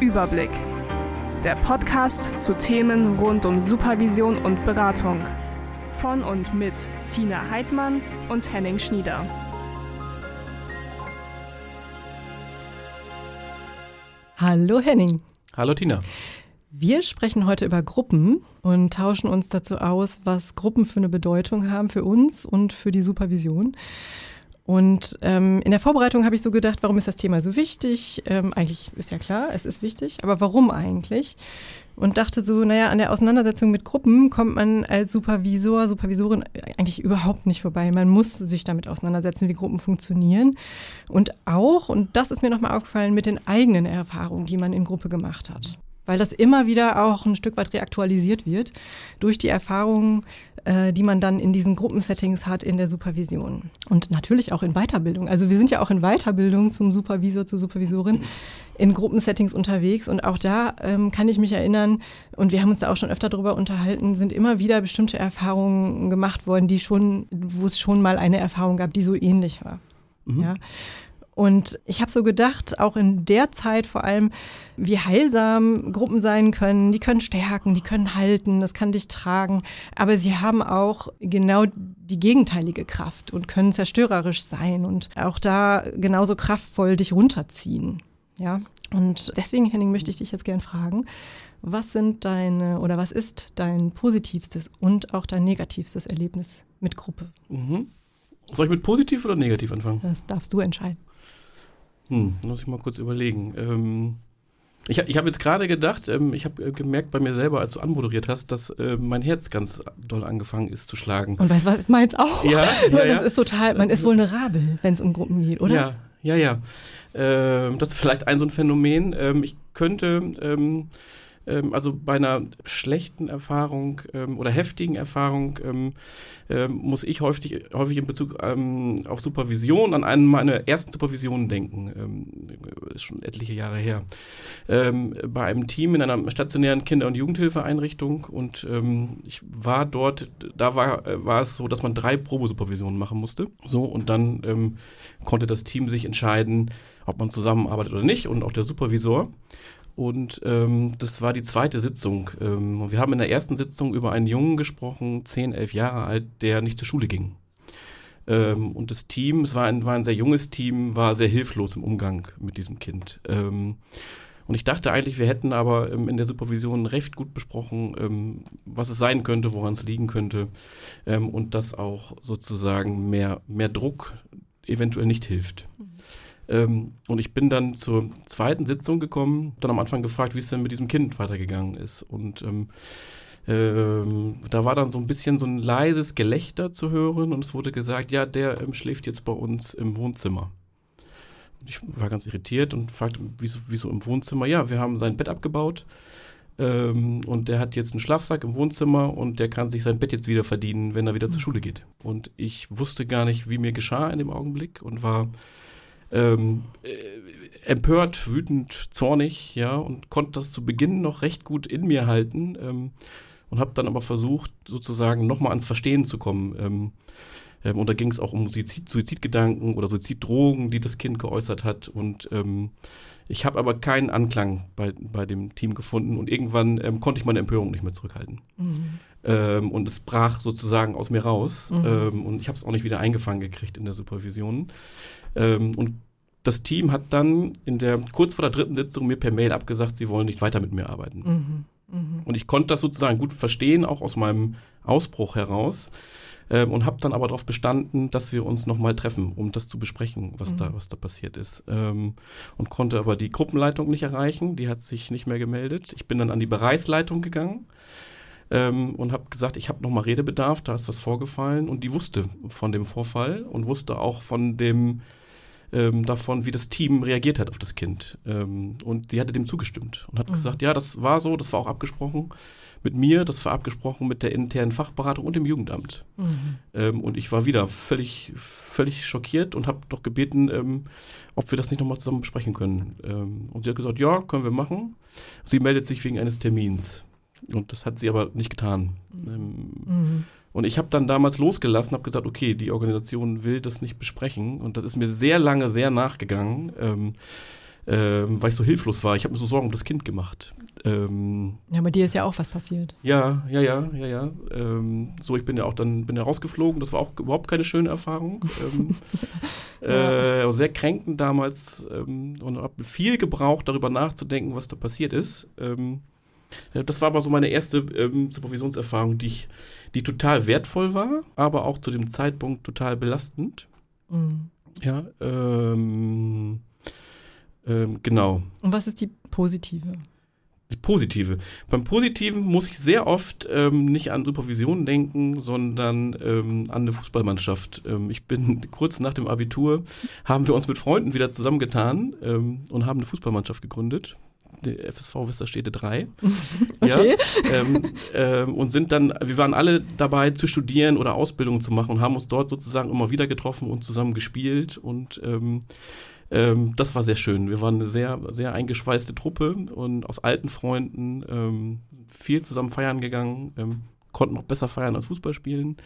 Überblick. Der Podcast zu Themen rund um Supervision und Beratung. Von und mit Tina Heidmann und Henning Schnieder. Hallo Henning. Hallo Tina. Wir sprechen heute über Gruppen und tauschen uns dazu aus, was Gruppen für eine Bedeutung haben für uns und für die Supervision. Und ähm, in der Vorbereitung habe ich so gedacht, warum ist das Thema so wichtig? Ähm, eigentlich ist ja klar, es ist wichtig, aber warum eigentlich? Und dachte so, naja, an der Auseinandersetzung mit Gruppen kommt man als Supervisor, Supervisorin eigentlich überhaupt nicht vorbei. Man muss sich damit auseinandersetzen, wie Gruppen funktionieren. Und auch, und das ist mir nochmal aufgefallen, mit den eigenen Erfahrungen, die man in Gruppe gemacht hat weil das immer wieder auch ein Stück weit reaktualisiert wird durch die Erfahrungen, äh, die man dann in diesen Gruppensettings hat in der Supervision. Und natürlich auch in Weiterbildung. Also wir sind ja auch in Weiterbildung zum Supervisor, zur Supervisorin in Gruppensettings unterwegs. Und auch da ähm, kann ich mich erinnern, und wir haben uns da auch schon öfter darüber unterhalten, sind immer wieder bestimmte Erfahrungen gemacht worden, die schon, wo es schon mal eine Erfahrung gab, die so ähnlich war. Mhm. Ja. Und ich habe so gedacht, auch in der Zeit vor allem, wie heilsam Gruppen sein können. Die können stärken, die können halten, das kann dich tragen. Aber sie haben auch genau die gegenteilige Kraft und können zerstörerisch sein und auch da genauso kraftvoll dich runterziehen. Ja. Und deswegen, Henning, möchte ich dich jetzt gern fragen, was sind deine oder was ist dein positivstes und auch dein negativstes Erlebnis mit Gruppe? Mhm. Soll ich mit positiv oder negativ anfangen? Das darfst du entscheiden. Hm, muss ich mal kurz überlegen. Ähm, ich, ich habe jetzt gerade gedacht, ähm, ich habe äh, gemerkt bei mir selber, als du anmoderiert hast, dass äh, mein Herz ganz doll angefangen ist zu schlagen. Und weißt du, was meins auch? Ja, ja, das ist total, man ist vulnerabel, wenn es um Gruppen geht, oder? Ja, ja, ja. Ähm, das ist vielleicht ein so ein Phänomen. Ähm, ich könnte ähm, ähm, also bei einer schlechten Erfahrung ähm, oder heftigen Erfahrung ähm, ähm muss ich häufig, häufig in Bezug ähm, auf Supervision an einen meiner ersten Supervisionen denken. Ähm, ist schon etliche Jahre her. bei einem Team in einer stationären Kinder- und Jugendhilfeeinrichtung und ich war dort, da war, äh, war es so, dass man drei Probesupervisionen machen musste. So und dann konnte das Team sich entscheiden, ob man zusammenarbeitet oder nicht und auch der Supervisor. Und ähm, das war die zweite Sitzung. Ähm, wir haben in der ersten Sitzung über einen Jungen gesprochen, 10, 11 Jahre alt, der nicht zur Schule ging. Ähm, und das Team, es war ein, war ein sehr junges Team, war sehr hilflos im Umgang mit diesem Kind. Ähm, und ich dachte eigentlich, wir hätten aber ähm, in der Supervision recht gut besprochen, ähm, was es sein könnte, woran es liegen könnte. Ähm, und dass auch sozusagen mehr, mehr Druck eventuell nicht hilft. Mhm. Ähm, und ich bin dann zur zweiten Sitzung gekommen, dann am Anfang gefragt, wie es denn mit diesem Kind weitergegangen ist. Und ähm, ähm, da war dann so ein bisschen so ein leises Gelächter zu hören und es wurde gesagt, ja, der ähm, schläft jetzt bei uns im Wohnzimmer. Und ich war ganz irritiert und fragte, wieso, wieso im Wohnzimmer? Ja, wir haben sein Bett abgebaut ähm, und der hat jetzt einen Schlafsack im Wohnzimmer und der kann sich sein Bett jetzt wieder verdienen, wenn er wieder mhm. zur Schule geht. Und ich wusste gar nicht, wie mir geschah in dem Augenblick und war ähm, äh, empört, wütend, zornig, ja, und konnte das zu Beginn noch recht gut in mir halten ähm, und habe dann aber versucht, sozusagen nochmal ans Verstehen zu kommen. Ähm, ähm, und da ging es auch um Suizid, Suizidgedanken oder Suiziddrogen, die das Kind geäußert hat. Und ähm, ich habe aber keinen Anklang bei, bei dem Team gefunden und irgendwann ähm, konnte ich meine Empörung nicht mehr zurückhalten. Mhm. Und es brach sozusagen aus mir raus. Mhm. Und ich habe es auch nicht wieder eingefangen gekriegt in der Supervision. Ähm, und das Team hat dann in der kurz vor der dritten Sitzung mir per Mail abgesagt, sie wollen nicht weiter mit mir arbeiten. Mhm. Mhm. Und ich konnte das sozusagen gut verstehen, auch aus meinem Ausbruch heraus. Ähm, und habe dann aber darauf bestanden, dass wir uns nochmal treffen, um das zu besprechen, was, mhm. da, was da passiert ist. Ähm, und konnte aber die Gruppenleitung nicht erreichen, die hat sich nicht mehr gemeldet. Ich bin dann an die Bereichsleitung gegangen ähm, und habe gesagt, ich habe nochmal Redebedarf, da ist was vorgefallen. Und die wusste von dem Vorfall und wusste auch von dem ähm, davon, wie das Team reagiert hat auf das Kind. Ähm, und sie hatte dem zugestimmt und hat mhm. gesagt, ja, das war so, das war auch abgesprochen mit mir, das war abgesprochen mit der internen Fachberatung und dem Jugendamt. Mhm. Ähm, und ich war wieder völlig, völlig schockiert und habe doch gebeten, ähm, ob wir das nicht nochmal zusammen besprechen können. Ähm, und sie hat gesagt, ja, können wir machen. Sie meldet sich wegen eines Termins. Und das hat sie aber nicht getan. Ähm, mhm. Und ich habe dann damals losgelassen, habe gesagt, okay, die Organisation will das nicht besprechen. Und das ist mir sehr lange sehr nachgegangen. Ähm, ähm, weil ich so hilflos war. Ich habe mir so Sorgen um das Kind gemacht. Ähm, ja, bei dir ist ja auch was passiert. Ja, ja, ja, ja, ja. Ähm, so, ich bin ja auch dann bin ja rausgeflogen. Das war auch überhaupt keine schöne Erfahrung. ähm, ja. äh, sehr kränkend damals ähm, und habe viel gebraucht, darüber nachzudenken, was da passiert ist. Das war aber so meine erste Supervisionserfahrung, die, ich, die total wertvoll war, aber auch zu dem Zeitpunkt total belastend. Mhm. Ja, ähm, ähm, genau. Und was ist die positive? Die positive. Beim Positiven muss ich sehr oft ähm, nicht an Supervision denken, sondern ähm, an eine Fußballmannschaft. Ähm, ich bin kurz nach dem Abitur, haben wir uns mit Freunden wieder zusammengetan ähm, und haben eine Fußballmannschaft gegründet. Die FSV Westerstede 3. okay. Ja, ähm, ähm, und sind dann, wir waren alle dabei zu studieren oder Ausbildungen zu machen und haben uns dort sozusagen immer wieder getroffen und zusammen gespielt und ähm, das war sehr schön. Wir waren eine sehr, sehr eingeschweißte Truppe und aus alten Freunden ähm, viel zusammen feiern gegangen, ähm, konnten noch besser feiern als Fußball spielen.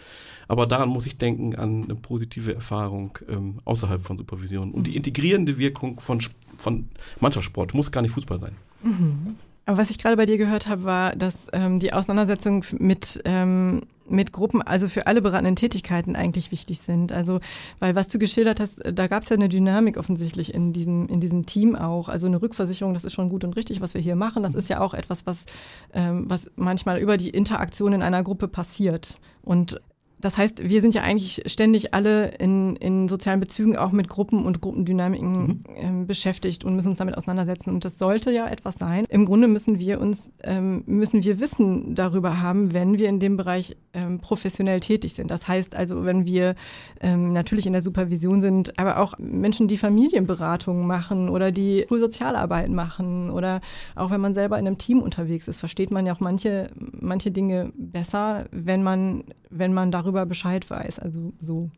Aber daran muss ich denken an eine positive Erfahrung ähm, außerhalb von Supervision. Und die integrierende Wirkung von, von Mannschaftssport muss gar nicht Fußball sein. Mhm. Aber was ich gerade bei dir gehört habe, war, dass ähm, die Auseinandersetzung mit, ähm, mit Gruppen, also für alle beratenden Tätigkeiten eigentlich wichtig sind. Also, weil was du geschildert hast, da gab es ja eine Dynamik offensichtlich in diesem, in diesem Team auch. Also eine Rückversicherung, das ist schon gut und richtig, was wir hier machen. Das ist ja auch etwas, was, ähm, was manchmal über die Interaktion in einer Gruppe passiert. Und das heißt, wir sind ja eigentlich ständig alle in, in sozialen Bezügen auch mit Gruppen und Gruppendynamiken mhm. ähm, beschäftigt und müssen uns damit auseinandersetzen. Und das sollte ja etwas sein. Im Grunde müssen wir uns, ähm, müssen wir Wissen darüber haben, wenn wir in dem Bereich ähm, professionell tätig sind. Das heißt also, wenn wir ähm, natürlich in der Supervision sind, aber auch Menschen, die Familienberatungen machen oder die Schulsozialarbeit machen oder auch wenn man selber in einem Team unterwegs ist, versteht man ja auch manche, manche Dinge besser, wenn man, wenn man darüber darüber Bescheid weiß. Also so.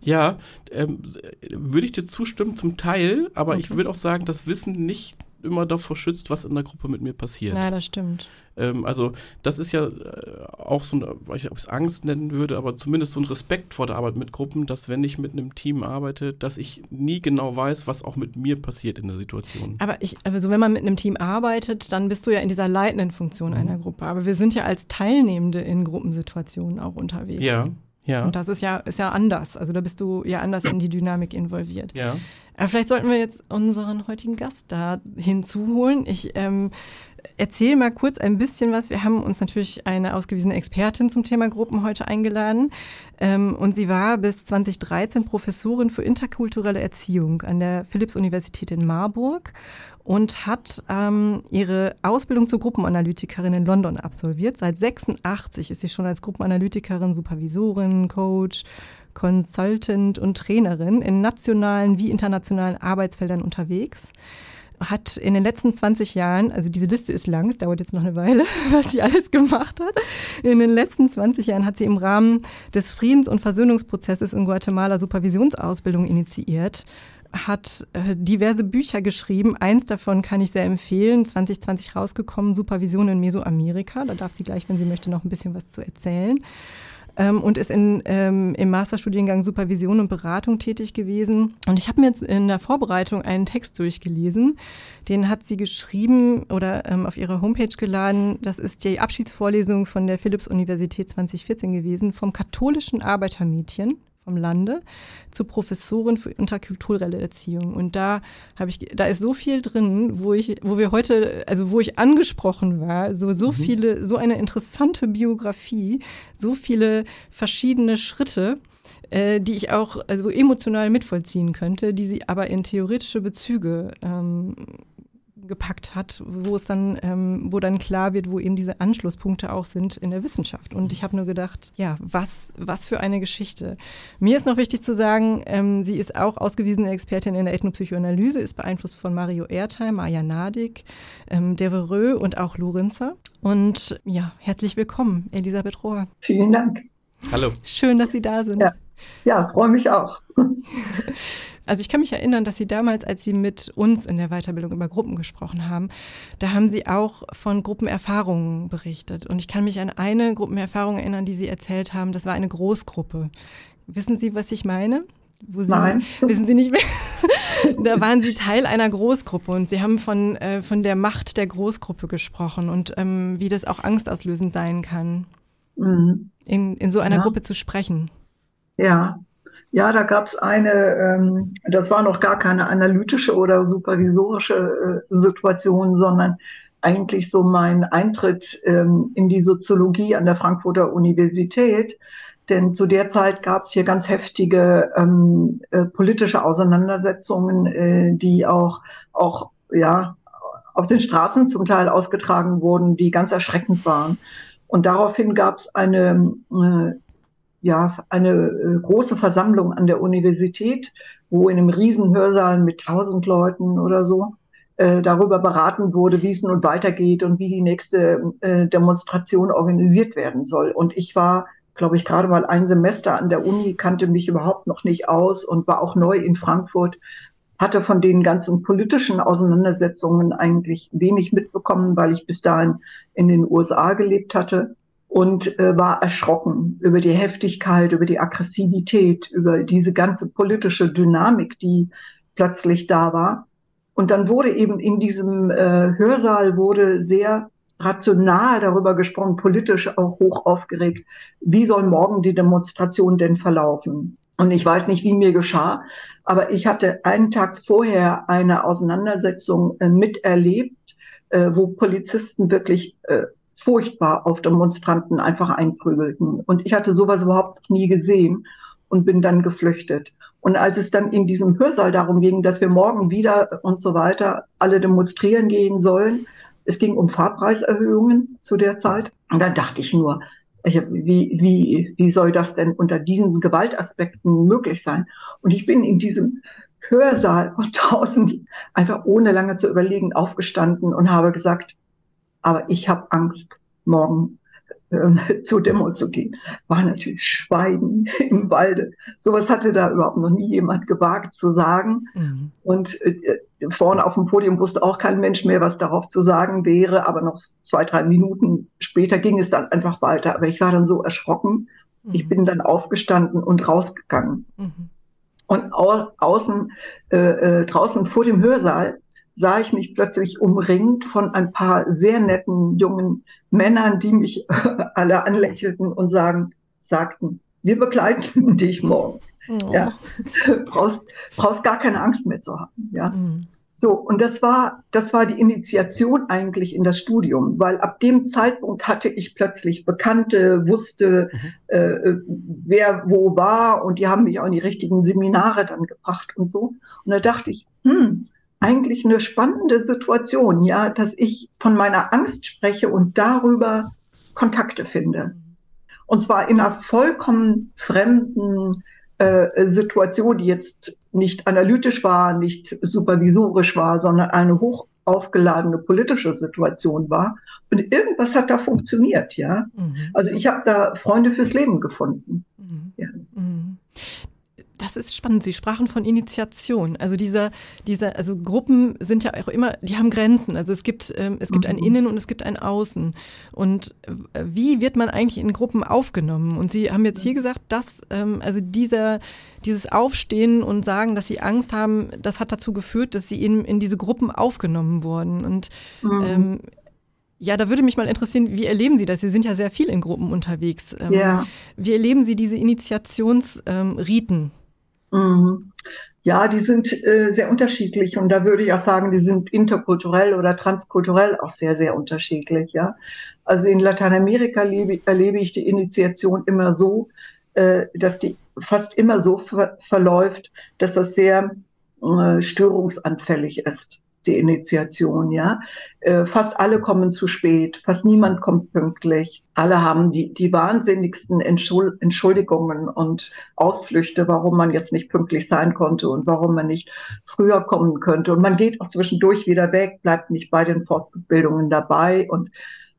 Ja, ähm, würde ich dir zustimmen zum Teil, aber okay. ich würde auch sagen, das Wissen nicht immer davor schützt, was in der Gruppe mit mir passiert. Ja, das stimmt. Ähm, also das ist ja äh, auch so, ein, weiß nicht, ob ich es Angst nennen würde, aber zumindest so ein Respekt vor der Arbeit mit Gruppen, dass wenn ich mit einem Team arbeite, dass ich nie genau weiß, was auch mit mir passiert in der Situation. Aber ich, also wenn man mit einem Team arbeitet, dann bist du ja in dieser leitenden Funktion mhm. einer Gruppe. Aber wir sind ja als Teilnehmende in Gruppensituationen auch unterwegs. Ja. Ja. Und das ist ja, ist ja anders. Also da bist du ja anders in die Dynamik involviert. Ja. Aber vielleicht sollten wir jetzt unseren heutigen Gast da hinzuholen. Ich ähm, erzähle mal kurz ein bisschen was. Wir haben uns natürlich eine ausgewiesene Expertin zum Thema Gruppen heute eingeladen. Ähm, und sie war bis 2013 Professorin für interkulturelle Erziehung an der Philipps-Universität in Marburg und hat ähm, ihre Ausbildung zur Gruppenanalytikerin in London absolviert. Seit 86 ist sie schon als Gruppenanalytikerin, Supervisorin, Coach, Consultant und Trainerin in nationalen wie internationalen Arbeitsfeldern unterwegs hat in den letzten 20 Jahren, also diese Liste ist lang, es dauert jetzt noch eine Weile, was sie alles gemacht hat. In den letzten 20 Jahren hat sie im Rahmen des Friedens- und Versöhnungsprozesses in Guatemala Supervisionsausbildung initiiert, hat äh, diverse Bücher geschrieben. Eins davon kann ich sehr empfehlen, 2020 rausgekommen, Supervision in Mesoamerika. Da darf sie gleich, wenn sie möchte, noch ein bisschen was zu erzählen ähm, und ist in, ähm, im Masterstudiengang Supervision und Beratung tätig gewesen. Und ich habe mir jetzt in der Vorbereitung einen Text durchgelesen. Den hat sie geschrieben oder ähm, auf ihrer Homepage geladen. Das ist die Abschiedsvorlesung von der Philipps-Universität 2014 gewesen vom katholischen Arbeitermädchen vom Lande zur Professorin für interkulturelle Erziehung. Und da habe ich, da ist so viel drin, wo ich, wo wir heute, also wo ich angesprochen war, so, so mhm. viele, so eine interessante Biografie, so viele verschiedene Schritte, äh, die ich auch also emotional mitvollziehen könnte, die sie aber in theoretische Bezüge ähm, gepackt hat, wo es dann, ähm, wo dann klar wird, wo eben diese Anschlusspunkte auch sind in der Wissenschaft. Und ich habe nur gedacht, ja, was, was für eine Geschichte. Mir ist noch wichtig zu sagen, ähm, sie ist auch ausgewiesene Expertin in der Ethnopsychoanalyse, ist beeinflusst von Mario Ertheim, Maja Nadig, ähm, Devereux und auch Lorenzer. Und ja, herzlich willkommen, Elisabeth Rohr. Vielen Dank. Hallo. Schön, dass Sie da sind. Ja, ja freue mich auch. Also ich kann mich erinnern, dass Sie damals, als Sie mit uns in der Weiterbildung über Gruppen gesprochen haben, da haben Sie auch von Gruppenerfahrungen berichtet. Und ich kann mich an eine Gruppenerfahrung erinnern, die Sie erzählt haben. Das war eine Großgruppe. Wissen Sie, was ich meine? wo Sie, Nein. Wissen Sie nicht mehr? da waren Sie Teil einer Großgruppe und Sie haben von, äh, von der Macht der Großgruppe gesprochen und ähm, wie das auch angstauslösend sein kann, mhm. in, in so einer ja. Gruppe zu sprechen. Ja, ja, da gab es eine, ähm, das war noch gar keine analytische oder supervisorische äh, Situation, sondern eigentlich so mein Eintritt ähm, in die Soziologie an der Frankfurter Universität. Denn zu der Zeit gab es hier ganz heftige ähm, äh, politische Auseinandersetzungen, äh, die auch, auch ja, auf den Straßen zum Teil ausgetragen wurden, die ganz erschreckend waren. Und daraufhin gab es eine äh, ja, eine äh, große Versammlung an der Universität, wo in einem riesen Hörsaal mit tausend Leuten oder so äh, darüber beraten wurde, wie es nun weitergeht und wie die nächste äh, Demonstration organisiert werden soll. Und ich war, glaube ich, gerade mal ein Semester an der Uni, kannte mich überhaupt noch nicht aus und war auch neu in Frankfurt, hatte von den ganzen politischen Auseinandersetzungen eigentlich wenig mitbekommen, weil ich bis dahin in den USA gelebt hatte und äh, war erschrocken über die Heftigkeit, über die Aggressivität, über diese ganze politische Dynamik, die plötzlich da war. Und dann wurde eben in diesem äh, Hörsaal wurde sehr rational darüber gesprochen, politisch auch hoch aufgeregt, wie soll morgen die Demonstration denn verlaufen? Und ich weiß nicht, wie mir geschah, aber ich hatte einen Tag vorher eine Auseinandersetzung äh, miterlebt, äh, wo Polizisten wirklich äh, furchtbar auf Demonstranten einfach einprügelten. Und ich hatte sowas überhaupt nie gesehen und bin dann geflüchtet. Und als es dann in diesem Hörsaal darum ging, dass wir morgen wieder und so weiter alle demonstrieren gehen sollen, es ging um Fahrpreiserhöhungen zu der Zeit. Und da dachte ich nur, wie, wie, wie soll das denn unter diesen Gewaltaspekten möglich sein? Und ich bin in diesem Hörsaal von tausend einfach ohne lange zu überlegen aufgestanden und habe gesagt, aber ich habe Angst, morgen äh, zur Demo zu gehen. War natürlich Schweigen im Walde. Sowas hatte da überhaupt noch nie jemand gewagt zu sagen. Mhm. Und äh, vorne auf dem Podium wusste auch kein Mensch mehr, was darauf zu sagen wäre. Aber noch zwei, drei Minuten später ging es dann einfach weiter. Aber ich war dann so erschrocken. Mhm. Ich bin dann aufgestanden und rausgegangen. Mhm. Und au außen, äh, äh, draußen vor dem Hörsaal sah ich mich plötzlich umringt von ein paar sehr netten jungen Männern, die mich alle anlächelten und sagen, sagten, wir begleiten dich morgen. Oh. Ja, brauchst, brauchst gar keine Angst mehr zu haben. Ja. Mhm. So, und das war, das war die Initiation eigentlich in das Studium, weil ab dem Zeitpunkt hatte ich plötzlich Bekannte, wusste, mhm. äh, wer wo war und die haben mich auch in die richtigen Seminare dann gebracht und so. Und da dachte ich, hm, eigentlich eine spannende Situation, ja, dass ich von meiner Angst spreche und darüber Kontakte finde. Und zwar in einer vollkommen fremden äh, Situation, die jetzt nicht analytisch war, nicht supervisorisch war, sondern eine hoch aufgeladene politische Situation war. Und irgendwas hat da funktioniert, ja. Mhm. Also ich habe da Freunde fürs Leben gefunden. Mhm. Ja. Mhm. Das ist spannend. Sie sprachen von Initiation. Also dieser, dieser, also Gruppen sind ja auch immer, die haben Grenzen. Also es gibt, ähm, es gibt mhm. ein Innen und es gibt ein Außen. Und äh, wie wird man eigentlich in Gruppen aufgenommen? Und Sie haben jetzt hier gesagt, dass ähm, also dieser, dieses Aufstehen und sagen, dass Sie Angst haben, das hat dazu geführt, dass Sie in, in diese Gruppen aufgenommen wurden. Und mhm. ähm, ja, da würde mich mal interessieren, wie erleben Sie das? Sie sind ja sehr viel in Gruppen unterwegs. Ähm, ja. Wie erleben Sie diese Initiationsriten? Mhm. Ja, die sind äh, sehr unterschiedlich und da würde ich auch sagen, die sind interkulturell oder transkulturell auch sehr, sehr unterschiedlich. Ja, also in Lateinamerika lebe, erlebe ich die Initiation immer so, äh, dass die fast immer so ver verläuft, dass das sehr äh, störungsanfällig ist die Initiation, ja. Äh, fast alle kommen zu spät, fast niemand kommt pünktlich. Alle haben die, die wahnsinnigsten Entschuldigungen und Ausflüchte, warum man jetzt nicht pünktlich sein konnte und warum man nicht früher kommen könnte. Und man geht auch zwischendurch wieder weg, bleibt nicht bei den Fortbildungen dabei und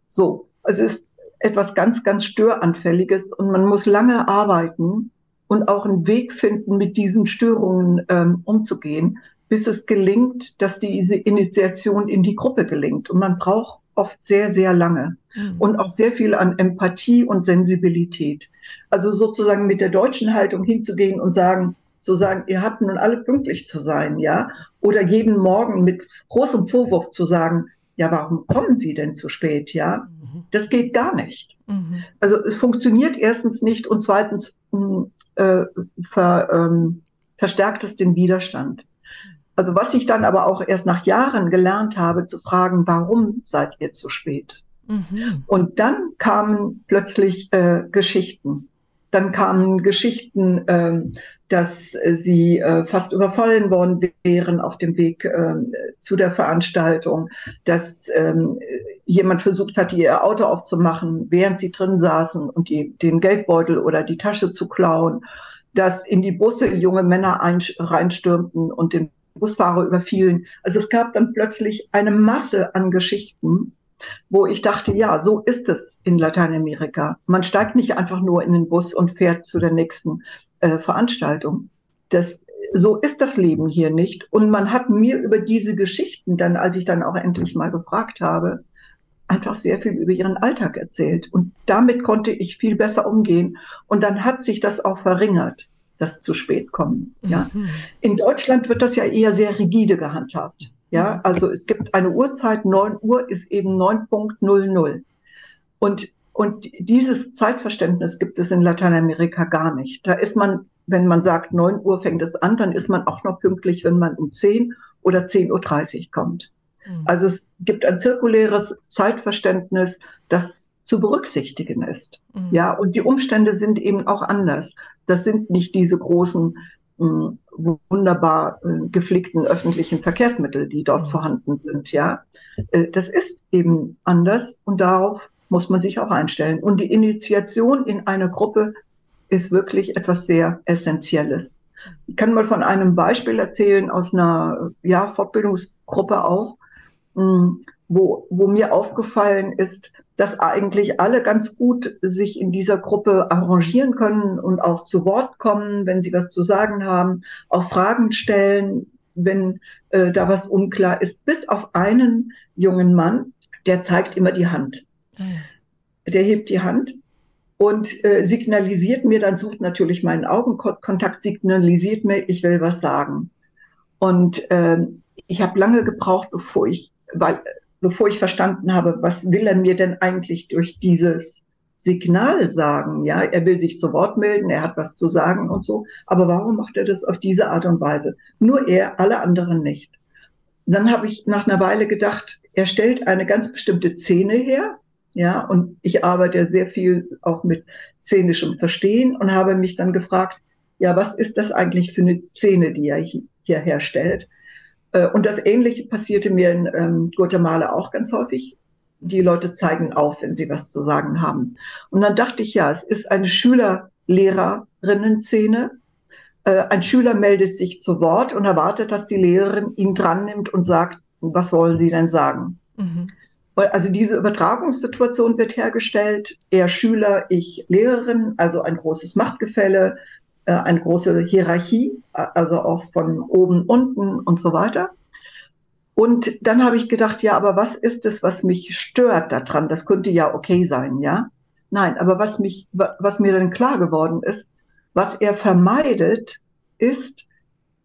so. Es ist etwas ganz, ganz Störanfälliges und man muss lange arbeiten und auch einen Weg finden, mit diesen Störungen ähm, umzugehen bis es gelingt, dass diese Initiation in die Gruppe gelingt. Und man braucht oft sehr, sehr lange mhm. und auch sehr viel an Empathie und Sensibilität. Also sozusagen mit der deutschen Haltung hinzugehen und sagen, zu sagen, ihr habt nun alle pünktlich zu sein, ja, oder jeden Morgen mit großem Vorwurf zu sagen, ja, warum kommen Sie denn zu spät, ja? Mhm. Das geht gar nicht. Mhm. Also es funktioniert erstens nicht und zweitens hm, äh, ver, ähm, verstärkt es den Widerstand. Also was ich dann aber auch erst nach Jahren gelernt habe, zu fragen, warum seid ihr zu spät? Mhm. Und dann kamen plötzlich äh, Geschichten. Dann kamen Geschichten, äh, dass sie äh, fast überfallen worden wären auf dem Weg äh, zu der Veranstaltung, dass ähm, jemand versucht hat, ihr Auto aufzumachen, während sie drin saßen und die, den Geldbeutel oder die Tasche zu klauen, dass in die Busse junge Männer reinstürmten und den Busfahrer überfielen. Also es gab dann plötzlich eine Masse an Geschichten, wo ich dachte, ja, so ist es in Lateinamerika. Man steigt nicht einfach nur in den Bus und fährt zu der nächsten äh, Veranstaltung. Das, so ist das Leben hier nicht. Und man hat mir über diese Geschichten dann, als ich dann auch endlich mal gefragt habe, einfach sehr viel über ihren Alltag erzählt. Und damit konnte ich viel besser umgehen. Und dann hat sich das auch verringert, das zu spät kommen. Ja. Mhm. In Deutschland wird das ja eher sehr rigide gehandhabt. Ja, also es gibt eine Uhrzeit, 9 Uhr ist eben 9.00. Und, und dieses Zeitverständnis gibt es in Lateinamerika gar nicht. Da ist man, wenn man sagt, 9 Uhr fängt es an, dann ist man auch noch pünktlich, wenn man um 10 oder 10.30 Uhr kommt. Mhm. Also es gibt ein zirkuläres Zeitverständnis, das zu berücksichtigen ist. Mhm. Ja, und die Umstände sind eben auch anders. Das sind nicht diese großen wunderbar äh, gepflegten öffentlichen Verkehrsmittel, die dort mhm. vorhanden sind. Ja, äh, das ist eben anders und darauf muss man sich auch einstellen. Und die Initiation in eine Gruppe ist wirklich etwas sehr Essentielles. Ich kann mal von einem Beispiel erzählen aus einer ja, Fortbildungsgruppe auch, wo, wo mir aufgefallen ist, dass eigentlich alle ganz gut sich in dieser Gruppe arrangieren können und auch zu Wort kommen, wenn sie was zu sagen haben, auch Fragen stellen, wenn äh, da was unklar ist, bis auf einen jungen Mann, der zeigt immer die Hand. Ah der hebt die Hand und äh, signalisiert mir, dann sucht natürlich meinen Augenkontakt, signalisiert mir, ich will was sagen. Und äh, ich habe lange gebraucht, bevor ich, weil bevor ich verstanden habe, was will er mir denn eigentlich durch dieses Signal sagen? Ja, er will sich zu Wort melden, er hat was zu sagen und so. Aber warum macht er das auf diese Art und Weise? Nur er, alle anderen nicht. Dann habe ich nach einer Weile gedacht, er stellt eine ganz bestimmte Szene her. Ja, und ich arbeite sehr viel auch mit szenischem Verstehen und habe mich dann gefragt, ja, was ist das eigentlich für eine Szene, die er hier herstellt? Äh, und das Ähnliche passierte mir in ähm, Guatemala auch ganz häufig. Die Leute zeigen auf, wenn sie was zu sagen haben. Und dann dachte ich, ja, es ist eine Schüler-Lehrerinnen-Szene. Äh, ein Schüler meldet sich zu Wort und erwartet, dass die Lehrerin ihn dran nimmt und sagt, was wollen Sie denn sagen? Mhm. Also diese Übertragungssituation wird hergestellt. Er Schüler, ich Lehrerin, also ein großes Machtgefälle äh, eine große Hierarchie, also auch von oben, unten und so weiter. Und dann habe ich gedacht, ja, aber was ist es, was mich stört daran? Das könnte ja okay sein, ja? Nein, aber was mich, was mir dann klar geworden ist, was er vermeidet, ist,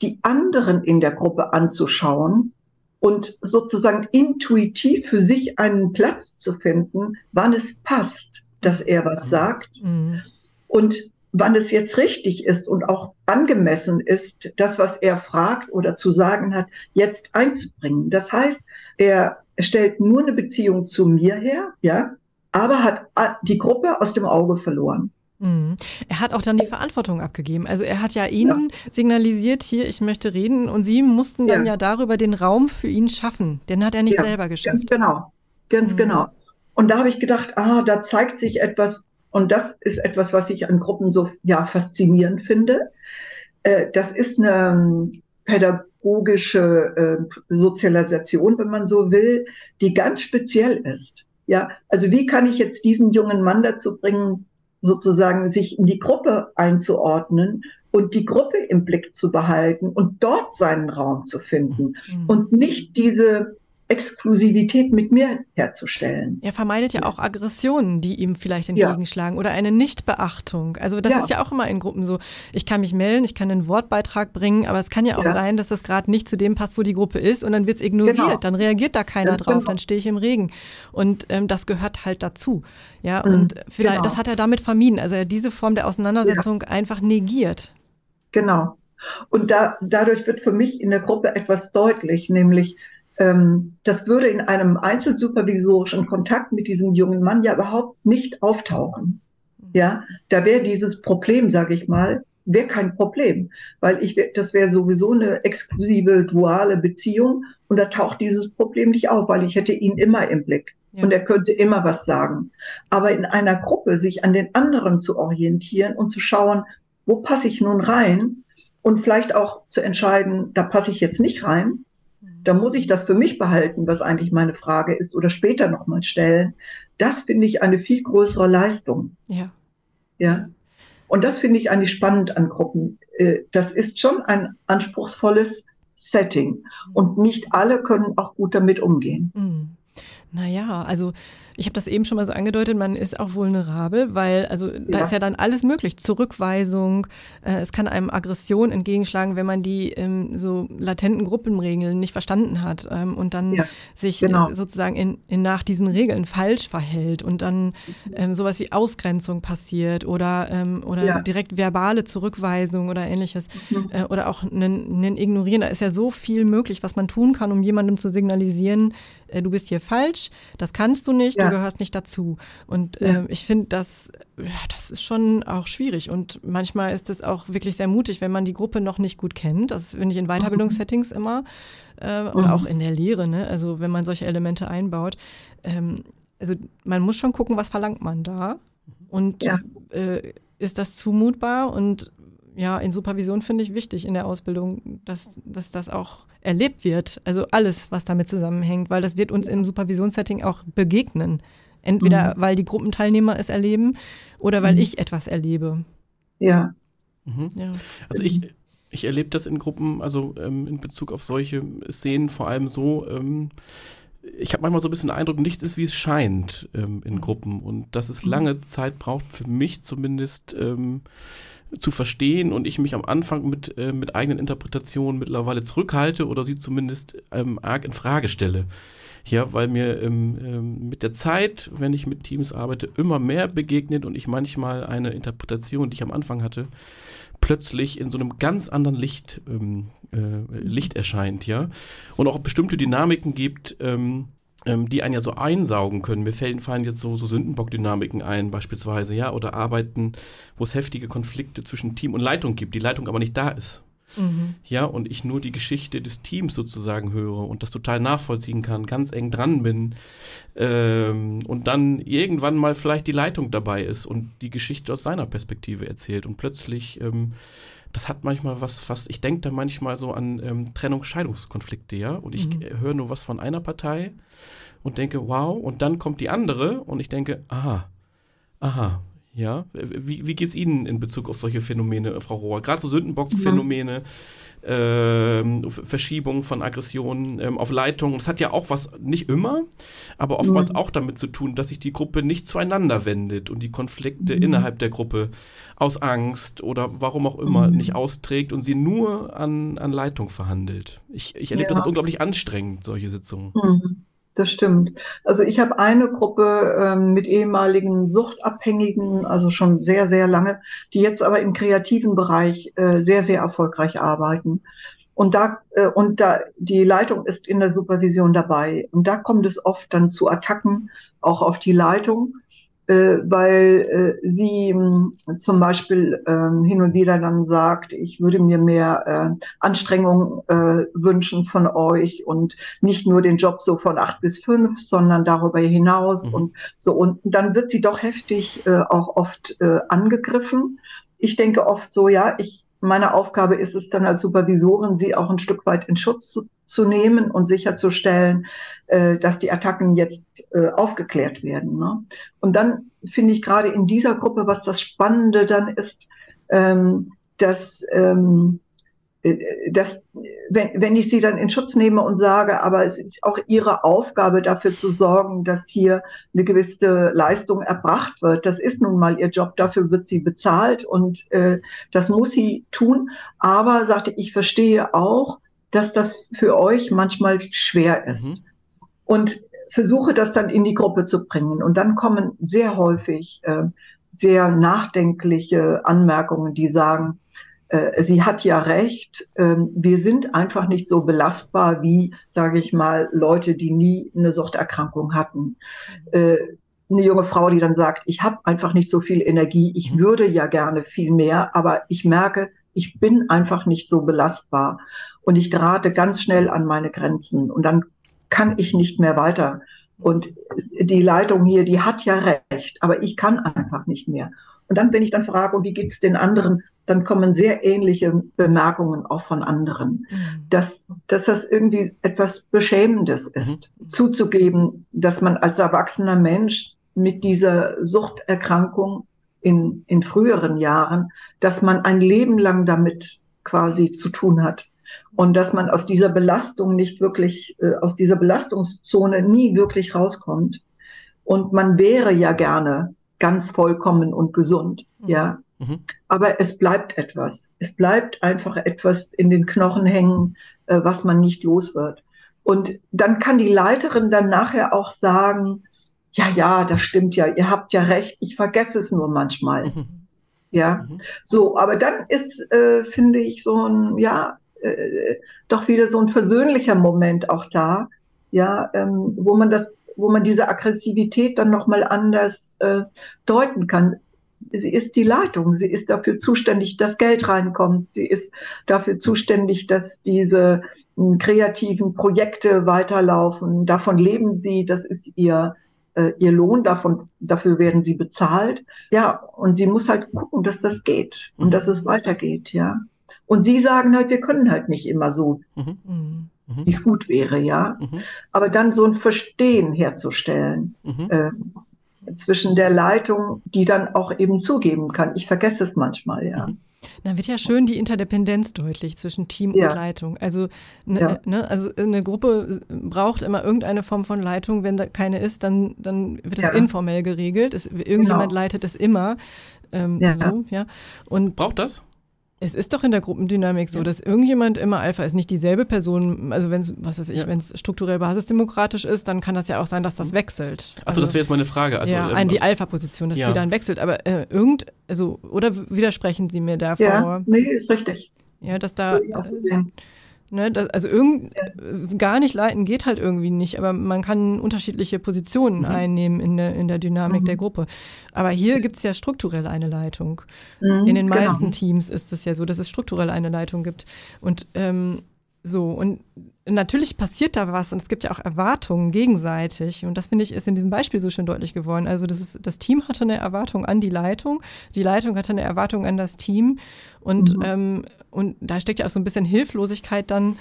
die anderen in der Gruppe anzuschauen und sozusagen intuitiv für sich einen Platz zu finden, wann es passt, dass er was sagt. Mhm. Und wann es jetzt richtig ist und auch angemessen ist, das, was er fragt oder zu sagen hat, jetzt einzubringen. Das heißt, er stellt nur eine Beziehung zu mir her, ja, aber hat die Gruppe aus dem Auge verloren. Mhm. Er hat auch dann die Verantwortung abgegeben. Also er hat ja Ihnen ja. signalisiert, hier, ich möchte reden und Sie mussten dann ja. ja darüber den Raum für ihn schaffen. Den hat er nicht ja, selber geschafft. Ganz genau, ganz mhm. genau. Und da habe ich gedacht, ah, da zeigt sich etwas, und das ist etwas, was ich an Gruppen so ja faszinierend finde. Äh, das ist eine ähm, pädagogische äh, Sozialisation, wenn man so will, die ganz speziell ist. Ja, also wie kann ich jetzt diesen jungen Mann dazu bringen, sozusagen sich in die Gruppe einzuordnen und die Gruppe im Blick zu behalten und dort seinen Raum zu finden mhm. und nicht diese Exklusivität mit mir herzustellen. Er vermeidet ja auch Aggressionen, die ihm vielleicht entgegenschlagen ja. oder eine Nichtbeachtung. Also das ja. ist ja auch immer in Gruppen so. Ich kann mich melden, ich kann einen Wortbeitrag bringen, aber es kann ja auch ja. sein, dass das gerade nicht zu dem passt, wo die Gruppe ist und dann wird es ignoriert. Genau. Dann reagiert da keiner Ganz drauf, genau. dann stehe ich im Regen. Und ähm, das gehört halt dazu. Ja, mhm. und vielleicht, genau. das hat er damit vermieden. Also er diese Form der Auseinandersetzung einfach negiert. Genau. Und da, dadurch wird für mich in der Gruppe etwas deutlich, nämlich das würde in einem einzelsupervisorischen Kontakt mit diesem jungen Mann ja überhaupt nicht auftauchen. Ja, da wäre dieses Problem, sage ich mal, wäre kein Problem, weil ich das wäre sowieso eine exklusive duale Beziehung und da taucht dieses Problem nicht auf, weil ich hätte ihn immer im Blick ja. und er könnte immer was sagen. Aber in einer Gruppe sich an den anderen zu orientieren und zu schauen, wo passe ich nun rein und vielleicht auch zu entscheiden, da passe ich jetzt nicht rein, da muss ich das für mich behalten, was eigentlich meine Frage ist, oder später nochmal stellen. Das finde ich eine viel größere Leistung. Ja. Ja. Und das finde ich eigentlich spannend an Gruppen. Äh, das ist schon ein anspruchsvolles Setting. Und nicht alle können auch gut damit umgehen. Mhm. Naja, also ich habe das eben schon mal so angedeutet, man ist auch vulnerabel, weil also da ja. ist ja dann alles möglich. Zurückweisung, äh, es kann einem Aggression entgegenschlagen, wenn man die ähm, so latenten Gruppenregeln nicht verstanden hat ähm, und dann ja, sich genau. äh, sozusagen in, in, nach diesen Regeln falsch verhält und dann ähm, sowas wie Ausgrenzung passiert oder, ähm, oder ja. direkt verbale Zurückweisung oder ähnliches mhm. äh, oder auch einen Ignorieren. Da ist ja so viel möglich, was man tun kann, um jemandem zu signalisieren, äh, du bist hier falsch, das kannst du nicht, ja. Du gehörst nicht dazu. Und ja. äh, ich finde, das, das ist schon auch schwierig. Und manchmal ist es auch wirklich sehr mutig, wenn man die Gruppe noch nicht gut kennt. Das finde ich in Weiterbildungssettings immer äh, oder mhm. auch in der Lehre, ne? also wenn man solche Elemente einbaut. Ähm, also man muss schon gucken, was verlangt man da. Und ja. äh, ist das zumutbar? Und ja, in Supervision finde ich wichtig in der Ausbildung, dass, dass das auch erlebt wird. Also alles, was damit zusammenhängt, weil das wird uns im Supervisionssetting auch begegnen. Entweder mhm. weil die Gruppenteilnehmer es erleben oder weil mhm. ich etwas erlebe. Ja. Mhm. ja. Also ich, ich erlebe das in Gruppen, also ähm, in Bezug auf solche Szenen vor allem so, ähm, ich habe manchmal so ein bisschen den Eindruck, nichts ist, wie es scheint ähm, in mhm. Gruppen und dass es mhm. lange Zeit braucht, für mich zumindest, ähm, zu verstehen und ich mich am Anfang mit, äh, mit eigenen Interpretationen mittlerweile zurückhalte oder sie zumindest ähm, arg in Frage stelle. Ja, weil mir ähm, ähm, mit der Zeit, wenn ich mit Teams arbeite, immer mehr begegnet und ich manchmal eine Interpretation, die ich am Anfang hatte, plötzlich in so einem ganz anderen Licht, ähm, äh, Licht erscheint, ja. Und auch bestimmte Dynamiken gibt, ähm, ähm, die einen ja so einsaugen können. Mir fallen, fallen jetzt so, so Sündenbock-Dynamiken ein, beispielsweise, ja, oder Arbeiten, wo es heftige Konflikte zwischen Team und Leitung gibt, die Leitung aber nicht da ist. Mhm. Ja, und ich nur die Geschichte des Teams sozusagen höre und das total nachvollziehen kann, ganz eng dran bin ähm, und dann irgendwann mal vielleicht die Leitung dabei ist und die Geschichte aus seiner Perspektive erzählt und plötzlich ähm, das hat manchmal was fast, ich denke da manchmal so an ähm, Trennung-Scheidungskonflikte, ja, und ich mhm. höre nur was von einer Partei und denke, wow, und dann kommt die andere und ich denke, aha, aha, ja. Wie, wie geht es Ihnen in Bezug auf solche Phänomene, Frau Rohr? Gerade so Sündenbock-Phänomene. Mhm ähm, Verschiebung von Aggressionen ähm, auf Leitung. Das hat ja auch was, nicht immer, aber oftmals mhm. auch damit zu tun, dass sich die Gruppe nicht zueinander wendet und die Konflikte mhm. innerhalb der Gruppe aus Angst oder warum auch immer mhm. nicht austrägt und sie nur an, an Leitung verhandelt. Ich, ich erlebe ja. das als unglaublich anstrengend, solche Sitzungen. Das stimmt. Also ich habe eine Gruppe ähm, mit ehemaligen Suchtabhängigen, also schon sehr, sehr lange, die jetzt aber im kreativen Bereich äh, sehr, sehr erfolgreich arbeiten. Und da, äh, und da, die Leitung ist in der Supervision dabei. Und da kommt es oft dann zu Attacken, auch auf die Leitung weil äh, sie äh, zum Beispiel äh, hin und wieder dann sagt, ich würde mir mehr äh, Anstrengung äh, wünschen von euch und nicht nur den Job so von acht bis fünf, sondern darüber hinaus mhm. und so. Und dann wird sie doch heftig äh, auch oft äh, angegriffen. Ich denke oft so, ja, ich meine Aufgabe ist es dann als Supervisorin, sie auch ein Stück weit in Schutz zu, zu nehmen und sicherzustellen, äh, dass die Attacken jetzt äh, aufgeklärt werden. Ne? Und dann finde ich gerade in dieser Gruppe, was das Spannende dann ist, ähm, dass ähm, äh, das, wenn, wenn ich sie dann in Schutz nehme und sage, aber es ist auch ihre Aufgabe, dafür zu sorgen, dass hier eine gewisse Leistung erbracht wird. Das ist nun mal ihr Job, dafür wird sie bezahlt und äh, das muss sie tun. Aber sagte ich, verstehe auch, dass das für euch manchmal schwer ist. Mhm. Und versuche das dann in die Gruppe zu bringen. Und dann kommen sehr häufig äh, sehr nachdenkliche Anmerkungen, die sagen, äh, sie hat ja recht, äh, wir sind einfach nicht so belastbar wie, sage ich mal, Leute, die nie eine Suchterkrankung hatten. Äh, eine junge Frau, die dann sagt, ich habe einfach nicht so viel Energie, ich mhm. würde ja gerne viel mehr, aber ich merke, ich bin einfach nicht so belastbar und ich gerate ganz schnell an meine Grenzen und dann kann ich nicht mehr weiter. Und die Leitung hier, die hat ja recht, aber ich kann einfach nicht mehr. Und dann, wenn ich dann frage, und wie geht's den anderen, dann kommen sehr ähnliche Bemerkungen auch von anderen, mhm. dass, dass das irgendwie etwas Beschämendes mhm. ist, mhm. zuzugeben, dass man als erwachsener Mensch mit dieser Suchterkrankung in, in früheren Jahren, dass man ein Leben lang damit quasi zu tun hat und dass man aus dieser Belastung nicht wirklich, äh, aus dieser Belastungszone nie wirklich rauskommt. Und man wäre ja gerne ganz vollkommen und gesund, mhm. ja. Mhm. Aber es bleibt etwas. Es bleibt einfach etwas in den Knochen hängen, äh, was man nicht los wird. Und dann kann die Leiterin dann nachher auch sagen, ja, ja, das stimmt ja, ihr habt ja recht, ich vergesse es nur manchmal. Mhm. Ja, mhm. so, aber dann ist, äh, finde ich, so ein, ja, äh, doch wieder so ein versöhnlicher Moment auch da, ja, ähm, wo man das, wo man diese Aggressivität dann nochmal anders äh, deuten kann. Sie ist die Leitung, sie ist dafür zuständig, dass Geld reinkommt, sie ist dafür zuständig, dass diese äh, kreativen Projekte weiterlaufen. Davon leben sie, das ist ihr äh, ihr Lohn, davon, dafür werden sie bezahlt. Ja, und sie muss halt gucken, dass das geht und dass es weitergeht, ja. Und sie sagen halt, wir können halt nicht immer so, mhm. Mhm. wie es gut wäre, ja. Mhm. Aber dann so ein Verstehen herzustellen mhm. äh, zwischen der Leitung, die dann auch eben zugeben kann. Ich vergesse es manchmal, ja. Mhm. Da wird ja schön die Interdependenz deutlich zwischen Team ja. und Leitung. Also, ne, ja. ne, also eine Gruppe braucht immer irgendeine Form von Leitung. Wenn da keine ist, dann, dann wird das ja. informell geregelt. Es, irgendjemand genau. leitet es immer. Ähm, so, ja. Und braucht das? Es ist doch in der Gruppendynamik so, ja. dass irgendjemand immer Alpha ist, nicht dieselbe Person. Also wenn es, was weiß ich, ja. wenn es strukturell basisdemokratisch ist, dann kann das ja auch sein, dass das wechselt. Achso, also, das wäre jetzt meine Frage. Also, ja, ähm, die Alpha-Position, dass ja. sie dann wechselt. Aber äh, irgend, also, oder widersprechen Sie mir da, Frau? Ja, nee, ist richtig. Ja, dass da. Auch, Ne, das, also irgend, ja. gar nicht leiten geht halt irgendwie nicht, aber man kann unterschiedliche Positionen mhm. einnehmen in der, in der Dynamik mhm. der Gruppe. Aber hier gibt es ja strukturell eine Leitung. Mhm, in den genau. meisten Teams ist es ja so, dass es strukturell eine Leitung gibt. Und ähm, so, und natürlich passiert da was und es gibt ja auch Erwartungen gegenseitig. Und das finde ich ist in diesem Beispiel so schön deutlich geworden. Also das, ist, das Team hatte eine Erwartung an die Leitung, die Leitung hatte eine Erwartung an das Team. Und, mhm. ähm, und da steckt ja auch so ein bisschen Hilflosigkeit dann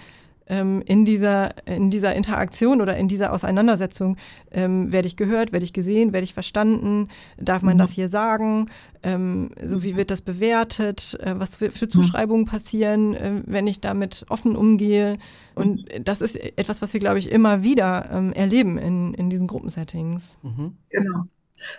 ähm, in, dieser, in dieser Interaktion oder in dieser Auseinandersetzung ähm, werde ich gehört, werde ich gesehen, werde ich verstanden, darf man mhm. das hier sagen, ähm, so wie wird das bewertet, äh, was für, für mhm. Zuschreibungen passieren, äh, wenn ich damit offen umgehe. Und das ist etwas, was wir, glaube ich, immer wieder ähm, erleben in, in diesen Gruppensettings. Mhm. Genau.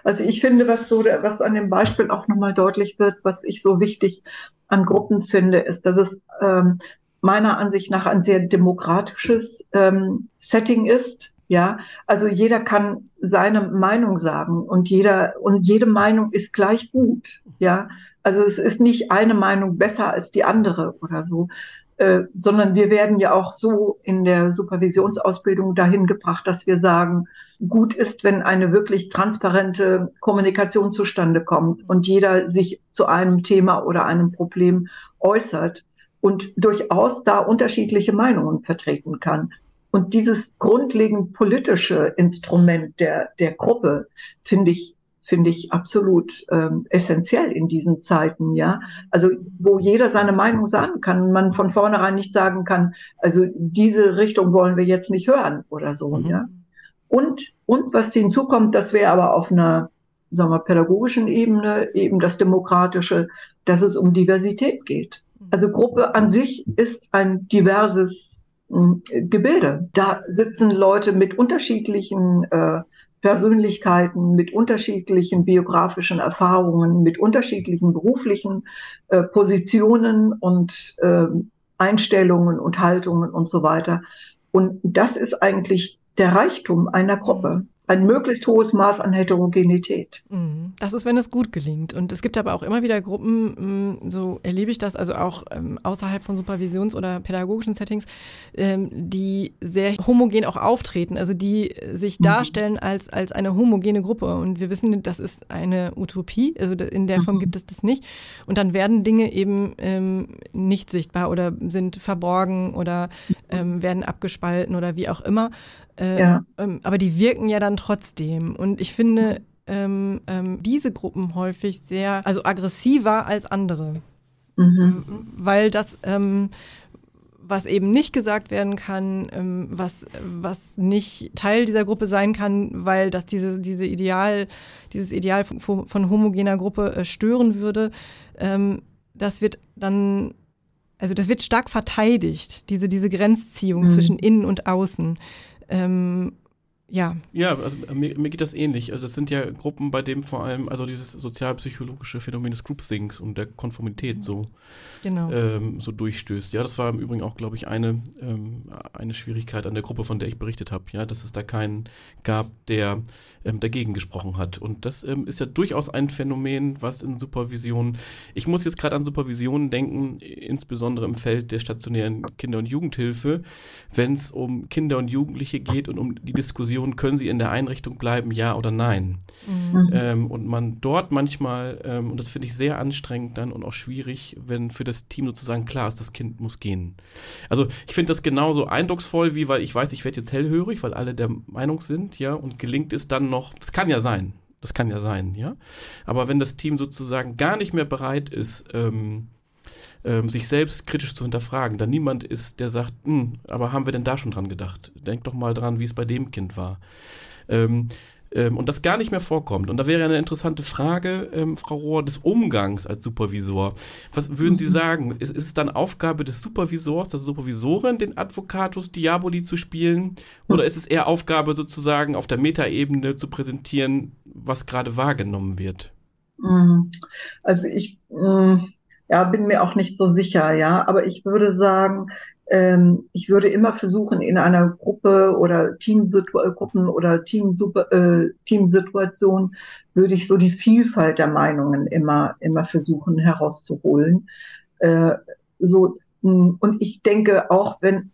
Also ich finde, was so, was an dem Beispiel auch nochmal deutlich wird, was ich so wichtig an Gruppen finde, ist, dass es ähm, meiner Ansicht nach ein sehr demokratisches ähm, Setting ist. Ja, also jeder kann seine Meinung sagen und jeder und jede Meinung ist gleich gut. Ja, also es ist nicht eine Meinung besser als die andere oder so, äh, sondern wir werden ja auch so in der Supervisionsausbildung dahin gebracht, dass wir sagen, gut ist, wenn eine wirklich transparente Kommunikation zustande kommt und jeder sich zu einem Thema oder einem Problem äußert und durchaus da unterschiedliche Meinungen vertreten kann. Und dieses grundlegend politische Instrument der, der Gruppe finde ich, finde ich absolut ähm, essentiell in diesen Zeiten, ja. Also, wo jeder seine Meinung sagen kann, man von vornherein nicht sagen kann, also diese Richtung wollen wir jetzt nicht hören oder so, mhm. ja. Und, und was hinzukommt, das wäre aber auf einer, sagen wir, pädagogischen Ebene eben das Demokratische, dass es um Diversität geht. Also Gruppe an sich ist ein diverses äh, Gebilde. Da sitzen Leute mit unterschiedlichen äh, Persönlichkeiten, mit unterschiedlichen biografischen Erfahrungen, mit unterschiedlichen beruflichen äh, Positionen und äh, Einstellungen und Haltungen und so weiter. Und das ist eigentlich der Reichtum einer Gruppe ein möglichst hohes Maß an Heterogenität. Mhm. Das ist, wenn es gut gelingt. Und es gibt aber auch immer wieder Gruppen, mm, so erlebe ich das, also auch ähm, außerhalb von Supervisions- oder pädagogischen Settings, ähm, die sehr homogen auch auftreten, also die sich mhm. darstellen als, als eine homogene Gruppe. Und wir wissen, das ist eine Utopie, also in der Form mhm. gibt es das nicht. Und dann werden Dinge eben ähm, nicht sichtbar oder sind verborgen oder werden abgespalten oder wie auch immer. Äh, ja. Ähm, aber die wirken ja dann trotzdem. Und ich finde ähm, ähm, diese Gruppen häufig sehr, also aggressiver als andere. Mhm. Weil das, ähm, was eben nicht gesagt werden kann, ähm, was, was nicht Teil dieser Gruppe sein kann, weil das diese, diese Ideal, dieses Ideal von, von homogener Gruppe äh, stören würde, ähm, das wird dann also das wird stark verteidigt, diese, diese Grenzziehung mhm. zwischen innen und außen. Ähm, ja. Ja, also äh, mir, mir, geht das ähnlich. Also es sind ja Gruppen, bei denen vor allem, also dieses sozialpsychologische Phänomen des Groupthinks und der Konformität so, genau. ähm, so durchstößt. Ja, das war im Übrigen auch, glaube ich, eine, ähm, eine Schwierigkeit an der Gruppe, von der ich berichtet habe, ja, dass es da keinen gab, der ähm, dagegen gesprochen hat. Und das ähm, ist ja durchaus ein Phänomen, was in Supervision, ich muss jetzt gerade an Supervisionen denken, insbesondere im Feld der stationären Kinder- und Jugendhilfe, wenn es um Kinder und Jugendliche geht und um die Diskussion Diskussion, können sie in der Einrichtung bleiben, ja oder nein? Mhm. Ähm, und man dort manchmal, ähm, und das finde ich sehr anstrengend dann und auch schwierig, wenn für das Team sozusagen klar ist, das Kind muss gehen. Also ich finde das genauso eindrucksvoll, wie weil ich weiß, ich werde jetzt hellhörig, weil alle der Meinung sind, ja, und gelingt es dann noch, das kann ja sein, das kann ja sein, ja. Aber wenn das Team sozusagen gar nicht mehr bereit ist, ähm, ähm, sich selbst kritisch zu hinterfragen, da niemand ist, der sagt, hm, aber haben wir denn da schon dran gedacht? Denk doch mal dran, wie es bei dem Kind war. Ähm, ähm, und das gar nicht mehr vorkommt. Und da wäre eine interessante Frage, ähm, Frau Rohr, des Umgangs als Supervisor. Was würden Sie mhm. sagen? Ist, ist, es dann Aufgabe des Supervisors, der Supervisorin, den Advocatus Diaboli zu spielen? Oder ist es eher Aufgabe sozusagen auf der Metaebene zu präsentieren, was gerade wahrgenommen wird? Mhm. Also ich, mh, ja, bin mir auch nicht so sicher, ja. Aber ich würde sagen, ähm, ich würde immer versuchen, in einer Gruppe oder Teamgruppen oder Teamsuper, äh, Teamsituation würde ich so die Vielfalt der Meinungen immer, immer versuchen herauszuholen. Äh, so, und ich denke auch, wenn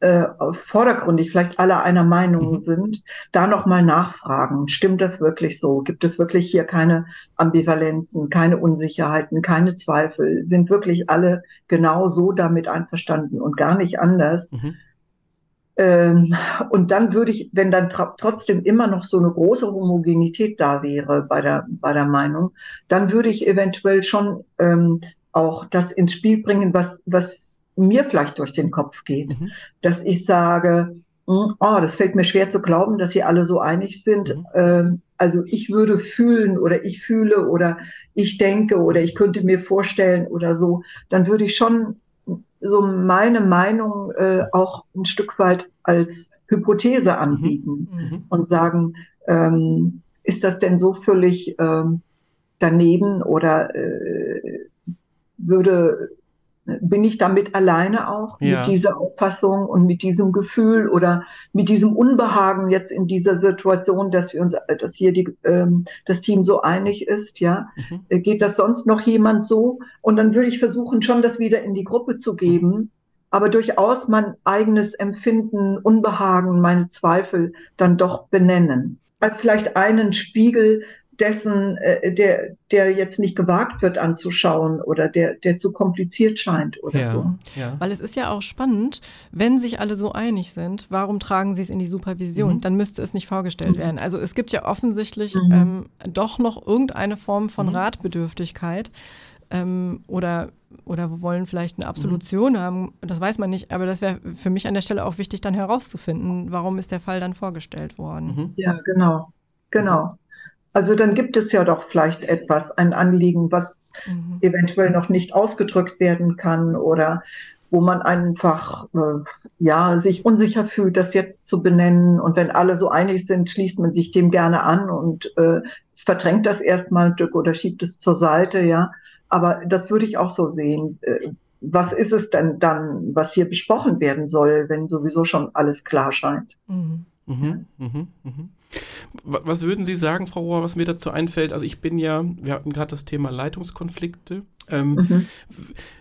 äh, vordergründig vielleicht alle einer Meinung mhm. sind, da nochmal nachfragen. Stimmt das wirklich so? Gibt es wirklich hier keine Ambivalenzen, keine Unsicherheiten, keine Zweifel? Sind wirklich alle genau so damit einverstanden und gar nicht anders? Mhm. Ähm, und dann würde ich, wenn dann trotzdem immer noch so eine große Homogenität da wäre bei der, bei der Meinung, dann würde ich eventuell schon ähm, auch das ins Spiel bringen, was, was mir vielleicht durch den Kopf geht, mhm. dass ich sage, hm, oh, das fällt mir schwer zu glauben, dass sie alle so einig sind. Mhm. Ähm, also ich würde fühlen oder ich fühle oder ich denke oder ich könnte mir vorstellen oder so, dann würde ich schon so meine Meinung äh, auch ein Stück weit als Hypothese mhm. anbieten mhm. und sagen, ähm, ist das denn so völlig ähm, daneben oder äh, würde bin ich damit alleine auch ja. mit dieser Auffassung und mit diesem Gefühl oder mit diesem Unbehagen jetzt in dieser Situation, dass wir uns, dass hier die, ähm, das Team so einig ist, ja. Mhm. Äh, geht das sonst noch jemand so? Und dann würde ich versuchen, schon das wieder in die Gruppe zu geben, mhm. aber durchaus mein eigenes Empfinden, Unbehagen, meine Zweifel dann doch benennen. Als vielleicht einen Spiegel dessen, äh, der, der jetzt nicht gewagt wird anzuschauen oder der, der zu kompliziert scheint oder ja, so. Ja. Weil es ist ja auch spannend, wenn sich alle so einig sind, warum tragen sie es in die Supervision? Mhm. Dann müsste es nicht vorgestellt mhm. werden. Also es gibt ja offensichtlich mhm. ähm, doch noch irgendeine Form von mhm. Ratbedürftigkeit. Ähm, oder oder wollen vielleicht eine Absolution mhm. haben, das weiß man nicht, aber das wäre für mich an der Stelle auch wichtig, dann herauszufinden, warum ist der Fall dann vorgestellt worden. Mhm. Ja, genau, genau. Also dann gibt es ja doch vielleicht etwas, ein Anliegen, was mhm. eventuell noch nicht ausgedrückt werden kann oder wo man einfach äh, ja sich unsicher fühlt, das jetzt zu benennen. Und wenn alle so einig sind, schließt man sich dem gerne an und äh, verdrängt das erstmal ein Stück oder schiebt es zur Seite, ja. Aber das würde ich auch so sehen. Äh, was ist es denn dann, was hier besprochen werden soll, wenn sowieso schon alles klar scheint? Mhm. Mhm, mhm, mhm. Was würden Sie sagen, Frau Rohr, was mir dazu einfällt? Also ich bin ja, wir hatten gerade das Thema Leitungskonflikte. Ähm, mhm.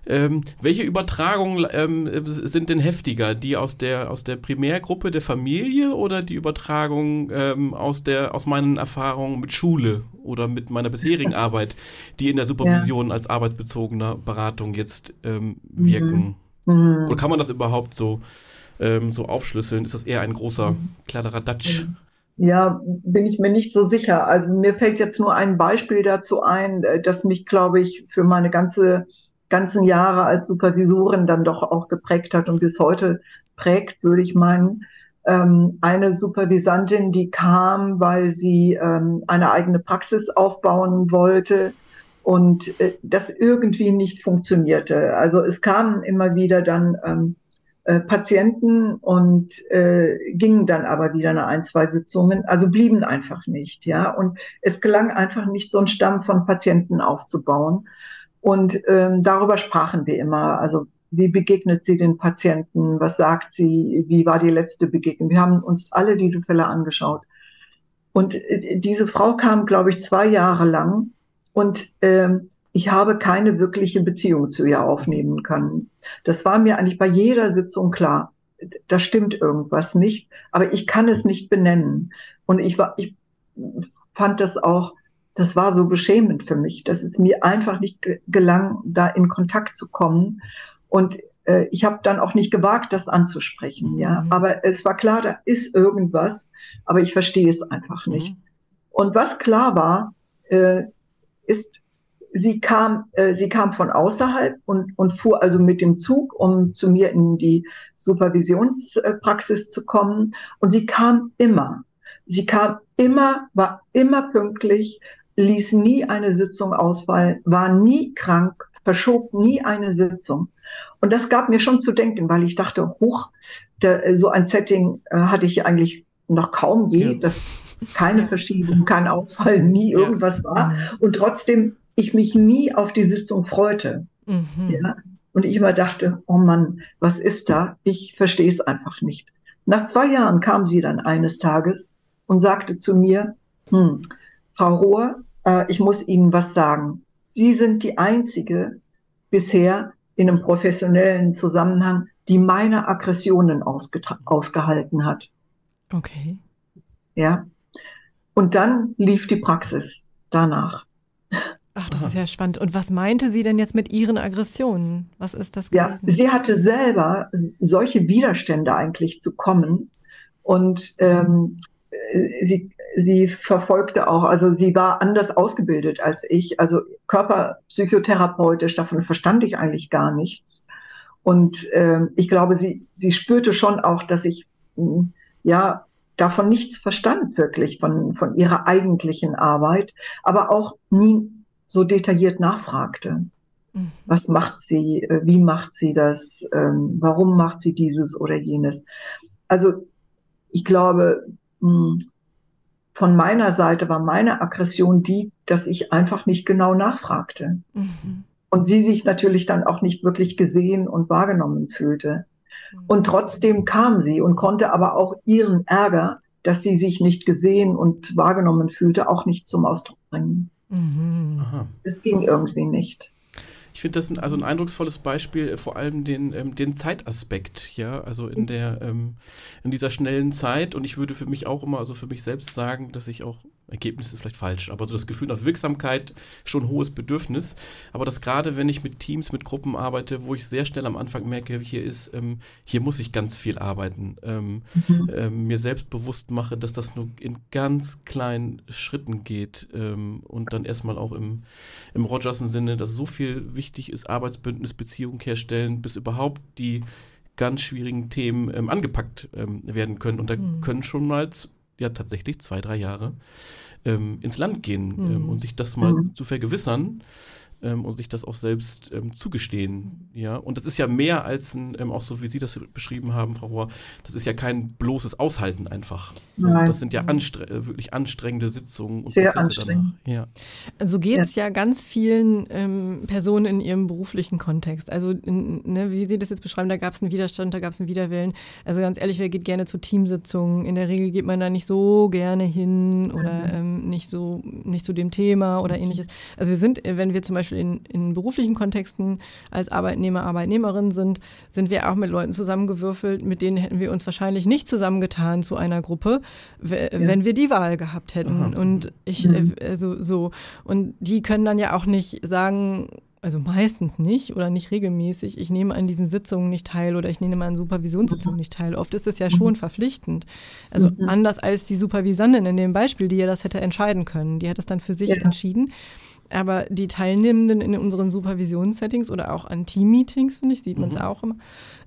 ähm, welche Übertragungen ähm, sind denn heftiger? Die aus der, aus der Primärgruppe der Familie oder die Übertragung ähm, aus, der, aus meinen Erfahrungen mit Schule oder mit meiner bisherigen Arbeit, die in der Supervision ja. als arbeitsbezogener Beratung jetzt ähm, wirken? Mhm. mhm. Oder kann man das überhaupt so, ähm, so aufschlüsseln? Ist das eher ein großer Kladderadatsch? Mhm. Ja, bin ich mir nicht so sicher. Also mir fällt jetzt nur ein Beispiel dazu ein, äh, das mich, glaube ich, für meine ganze, ganzen Jahre als Supervisorin dann doch auch geprägt hat und bis heute prägt, würde ich meinen. Ähm, eine Supervisantin, die kam, weil sie ähm, eine eigene Praxis aufbauen wollte und äh, das irgendwie nicht funktionierte. Also es kamen immer wieder dann ähm, äh, Patienten und äh, gingen dann aber wieder nach ein, zwei Sitzungen, also blieben einfach nicht, ja. Und es gelang einfach nicht, so einen Stamm von Patienten aufzubauen. Und ähm, darüber sprachen wir immer. Also wie begegnet sie den Patienten? Was sagt sie? Wie war die letzte Begegnung? Wir haben uns alle diese Fälle angeschaut. Und äh, diese Frau kam, glaube ich, zwei Jahre lang und ähm, ich habe keine wirkliche Beziehung zu ihr aufnehmen können. Das war mir eigentlich bei jeder Sitzung klar. Da stimmt irgendwas nicht, aber ich kann es nicht benennen. Und ich war, ich fand das auch, das war so beschämend für mich, dass es mir einfach nicht gelang, da in Kontakt zu kommen. Und äh, ich habe dann auch nicht gewagt, das anzusprechen. Ja, mhm. aber es war klar, da ist irgendwas, aber ich verstehe es einfach nicht. Mhm. Und was klar war, äh, ist, sie kam, äh, sie kam von außerhalb und, und fuhr also mit dem Zug, um zu mir in die Supervisionspraxis zu kommen. Und sie kam immer. Sie kam immer, war immer pünktlich, ließ nie eine Sitzung ausfallen, war nie krank, verschob nie eine Sitzung. Und das gab mir schon zu denken, weil ich dachte, hoch, der, so ein Setting äh, hatte ich eigentlich noch kaum je, ja. dass keine Verschiebung, kein Ausfall, nie irgendwas war. Und trotzdem ich mich nie auf die Sitzung freute. Mhm. Ja? Und ich immer dachte, oh Mann, was ist da? Ich verstehe es einfach nicht. Nach zwei Jahren kam sie dann eines Tages und sagte zu mir, hm, Frau Rohr, äh, ich muss Ihnen was sagen. Sie sind die einzige bisher in einem professionellen Zusammenhang, die meine Aggressionen ausgehalten hat. Okay. Ja. Und dann lief die Praxis danach. Ach, das ist ja spannend. Und was meinte sie denn jetzt mit ihren Aggressionen? Was ist das gewesen? Ja, sie hatte selber solche Widerstände eigentlich zu kommen. Und ähm, sie, sie verfolgte auch, also sie war anders ausgebildet als ich. Also körperpsychotherapeutisch, davon verstand ich eigentlich gar nichts. Und ähm, ich glaube, sie, sie spürte schon auch, dass ich hm, ja davon nichts verstand, wirklich, von, von ihrer eigentlichen Arbeit, aber auch nie so detailliert nachfragte. Mhm. Was macht sie? Äh, wie macht sie das? Ähm, warum macht sie dieses oder jenes? Also ich glaube, hm, von meiner Seite war meine Aggression die, dass ich einfach nicht genau nachfragte. Mhm. Und sie sich natürlich dann auch nicht wirklich gesehen und wahrgenommen fühlte. Mhm. Und trotzdem kam sie und konnte aber auch ihren Ärger, dass sie sich nicht gesehen und wahrgenommen fühlte, auch nicht zum Ausdruck bringen. Mhm. Es ging irgendwie nicht. Ich finde das ein, also ein eindrucksvolles Beispiel, äh, vor allem den, ähm, den Zeitaspekt, ja, also in der, ähm, in dieser schnellen Zeit. Und ich würde für mich auch immer, also für mich selbst sagen, dass ich auch Ergebnis ist vielleicht falsch, aber so das Gefühl nach Wirksamkeit schon ein hohes Bedürfnis. Aber das gerade, wenn ich mit Teams, mit Gruppen arbeite, wo ich sehr schnell am Anfang merke, hier ist, ähm, hier muss ich ganz viel arbeiten, ähm, mhm. ähm, mir selbst bewusst mache, dass das nur in ganz kleinen Schritten geht ähm, und dann erstmal auch im, im Rogersen Sinne, dass so viel wichtig ist, Arbeitsbündnis, Beziehung herstellen, bis überhaupt die ganz schwierigen Themen ähm, angepackt ähm, werden können. Und da mhm. können schon mal ja tatsächlich zwei, drei Jahre ähm, ins Land gehen ähm, mhm. und sich das mal mhm. zu vergewissern, ähm, und sich das auch selbst ähm, zugestehen. Ja, und das ist ja mehr als ein, ähm, auch so wie Sie das beschrieben haben, Frau Rohr, das ist ja kein bloßes Aushalten einfach. So, das sind ja anstre äh, wirklich anstrengende Sitzungen und Sehr Prozesse danach. Ja. So geht es ja. ja. ganz vielen ähm, Personen in ihrem beruflichen Kontext. Also, in, ne, wie Sie das jetzt beschreiben, da gab es einen Widerstand, da gab es einen Widerwillen. Also ganz ehrlich, wer geht gerne zu Teamsitzungen? In der Regel geht man da nicht so gerne hin oder mhm. ähm, nicht so nicht zu dem Thema oder ähnliches. Also wir sind, wenn wir zum Beispiel Beispiel in, in beruflichen Kontexten als Arbeitnehmer, Arbeitnehmerin sind, sind wir auch mit Leuten zusammengewürfelt, mit denen hätten wir uns wahrscheinlich nicht zusammengetan zu einer Gruppe, ja. wenn wir die Wahl gehabt hätten. Aha. Und ich, mhm. Äh, also so, und die können dann ja auch nicht sagen, also meistens nicht oder nicht regelmäßig, ich nehme an diesen Sitzungen nicht teil oder ich nehme an Supervisionssitzungen mhm. nicht teil. Oft ist es ja schon mhm. verpflichtend. Also mhm. anders als die Supervisandin in dem Beispiel, die ja das hätte entscheiden können. Die hat es dann für sich ja. entschieden. Aber die Teilnehmenden in unseren Supervisionssettings oder auch an Team-Meetings, finde ich, sieht man es mhm. auch immer,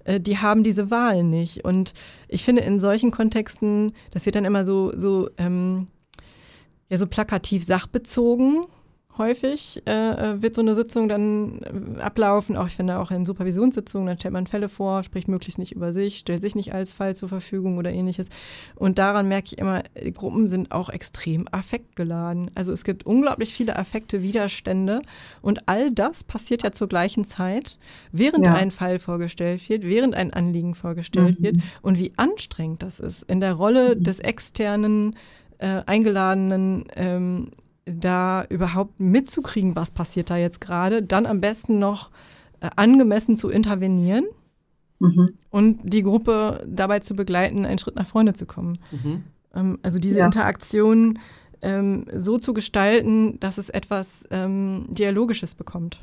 äh, die haben diese Wahl nicht. Und ich finde, in solchen Kontexten, das wird dann immer so, so, ähm, ja, so plakativ sachbezogen häufig äh, äh, wird so eine Sitzung dann äh, ablaufen. Auch ich finde auch in Supervisionssitzungen, dann stellt man Fälle vor, spricht möglichst nicht über sich, stellt sich nicht als Fall zur Verfügung oder ähnliches. Und daran merke ich immer, die Gruppen sind auch extrem affektgeladen. Also es gibt unglaublich viele Affekte, Widerstände und all das passiert ja zur gleichen Zeit, während ja. ein Fall vorgestellt wird, während ein Anliegen vorgestellt mhm. wird und wie anstrengend das ist in der Rolle mhm. des externen äh, Eingeladenen ähm, da überhaupt mitzukriegen, was passiert da jetzt gerade, dann am besten noch äh, angemessen zu intervenieren mhm. und die Gruppe dabei zu begleiten, einen Schritt nach vorne zu kommen. Mhm. Ähm, also diese ja. Interaktion ähm, so zu gestalten, dass es etwas ähm, Dialogisches bekommt.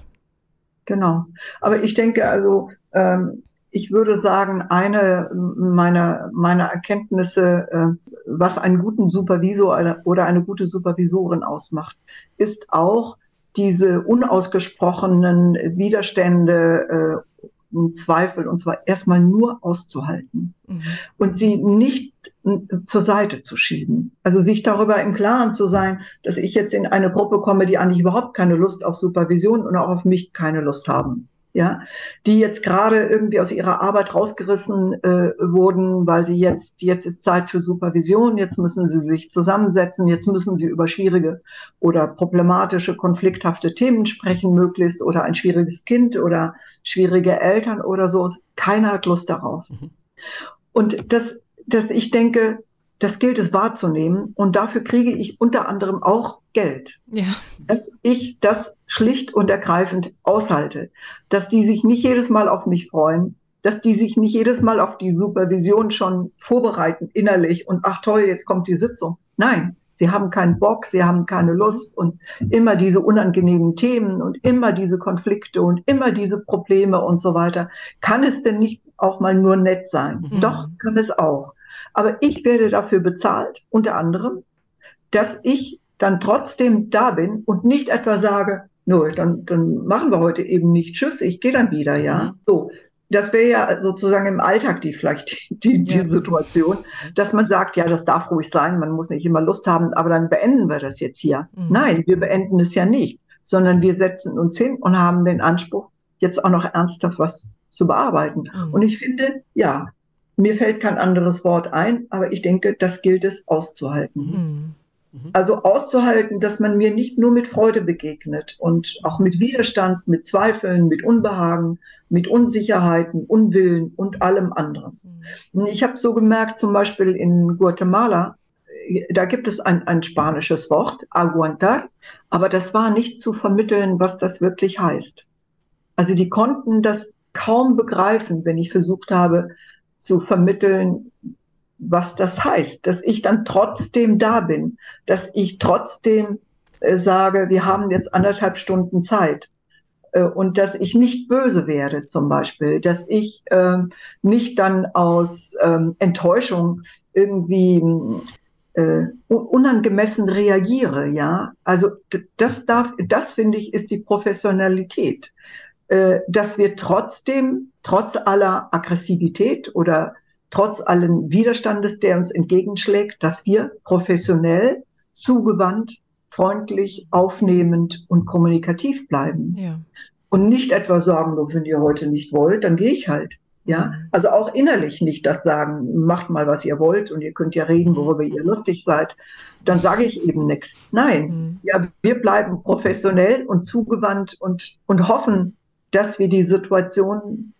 Genau. Aber ich denke, also ähm, ich würde sagen, eine meiner, meiner Erkenntnisse, äh, was einen guten Supervisor oder eine gute Supervisorin ausmacht, ist auch diese unausgesprochenen Widerstände, äh, Zweifel, und zwar erstmal nur auszuhalten mhm. und sie nicht zur Seite zu schieben. Also sich darüber im Klaren zu sein, dass ich jetzt in eine Gruppe komme, die eigentlich überhaupt keine Lust auf Supervision und auch auf mich keine Lust haben ja, die jetzt gerade irgendwie aus ihrer Arbeit rausgerissen äh, wurden, weil sie jetzt, jetzt ist Zeit für Supervision, jetzt müssen sie sich zusammensetzen, jetzt müssen sie über schwierige oder problematische, konflikthafte Themen sprechen, möglichst, oder ein schwieriges Kind oder schwierige Eltern oder so. Keiner hat Lust darauf. Mhm. Und das, das, ich denke, das gilt es wahrzunehmen. Und dafür kriege ich unter anderem auch Geld. Ja. Dass ich das schlicht und ergreifend aushalte. Dass die sich nicht jedes Mal auf mich freuen. Dass die sich nicht jedes Mal auf die Supervision schon vorbereiten, innerlich. Und ach toll, jetzt kommt die Sitzung. Nein. Sie haben keinen Bock, sie haben keine Lust und immer diese unangenehmen Themen und immer diese Konflikte und immer diese Probleme und so weiter. Kann es denn nicht auch mal nur nett sein? Mhm. Doch, kann es auch. Aber ich werde dafür bezahlt, unter anderem, dass ich dann trotzdem da bin und nicht etwa sage, nur, dann, dann machen wir heute eben nicht Tschüss, ich gehe dann wieder, ja. Mhm. So. Das wäre ja sozusagen im Alltag die vielleicht die, die ja. Situation, dass man sagt, ja, das darf ruhig sein, man muss nicht immer Lust haben, aber dann beenden wir das jetzt hier. Mhm. Nein, wir beenden es ja nicht, sondern wir setzen uns hin und haben den Anspruch, jetzt auch noch ernsthaft was zu bearbeiten. Mhm. Und ich finde, ja, mir fällt kein anderes Wort ein, aber ich denke, das gilt es auszuhalten. Mhm. Also auszuhalten, dass man mir nicht nur mit Freude begegnet und auch mit Widerstand, mit Zweifeln, mit Unbehagen, mit Unsicherheiten, Unwillen und allem anderen. Mhm. Ich habe so gemerkt, zum Beispiel in Guatemala, da gibt es ein, ein spanisches Wort, aguantar, aber das war nicht zu vermitteln, was das wirklich heißt. Also die konnten das kaum begreifen, wenn ich versucht habe, zu vermitteln, was das heißt, dass ich dann trotzdem da bin, dass ich trotzdem äh, sage, wir haben jetzt anderthalb Stunden Zeit äh, und dass ich nicht böse werde zum Beispiel, dass ich äh, nicht dann aus ähm, Enttäuschung irgendwie äh, unangemessen reagiere, ja. Also das darf, das finde ich, ist die Professionalität. Äh, dass wir trotzdem, trotz aller Aggressivität oder trotz allen Widerstandes, der uns entgegenschlägt, dass wir professionell, zugewandt freundlich, aufnehmend und kommunikativ bleiben. Ja. Und nicht etwa sagen, wenn ihr heute nicht wollt, dann gehe ich halt. Ja, also auch innerlich nicht das sagen, macht mal, was ihr wollt und ihr könnt ja reden, worüber ihr lustig seid. Dann sage ich eben nichts. Nein, Mhm. ja, wir bleiben professionell und zugewandt und, und hoffen, dass wir die Situation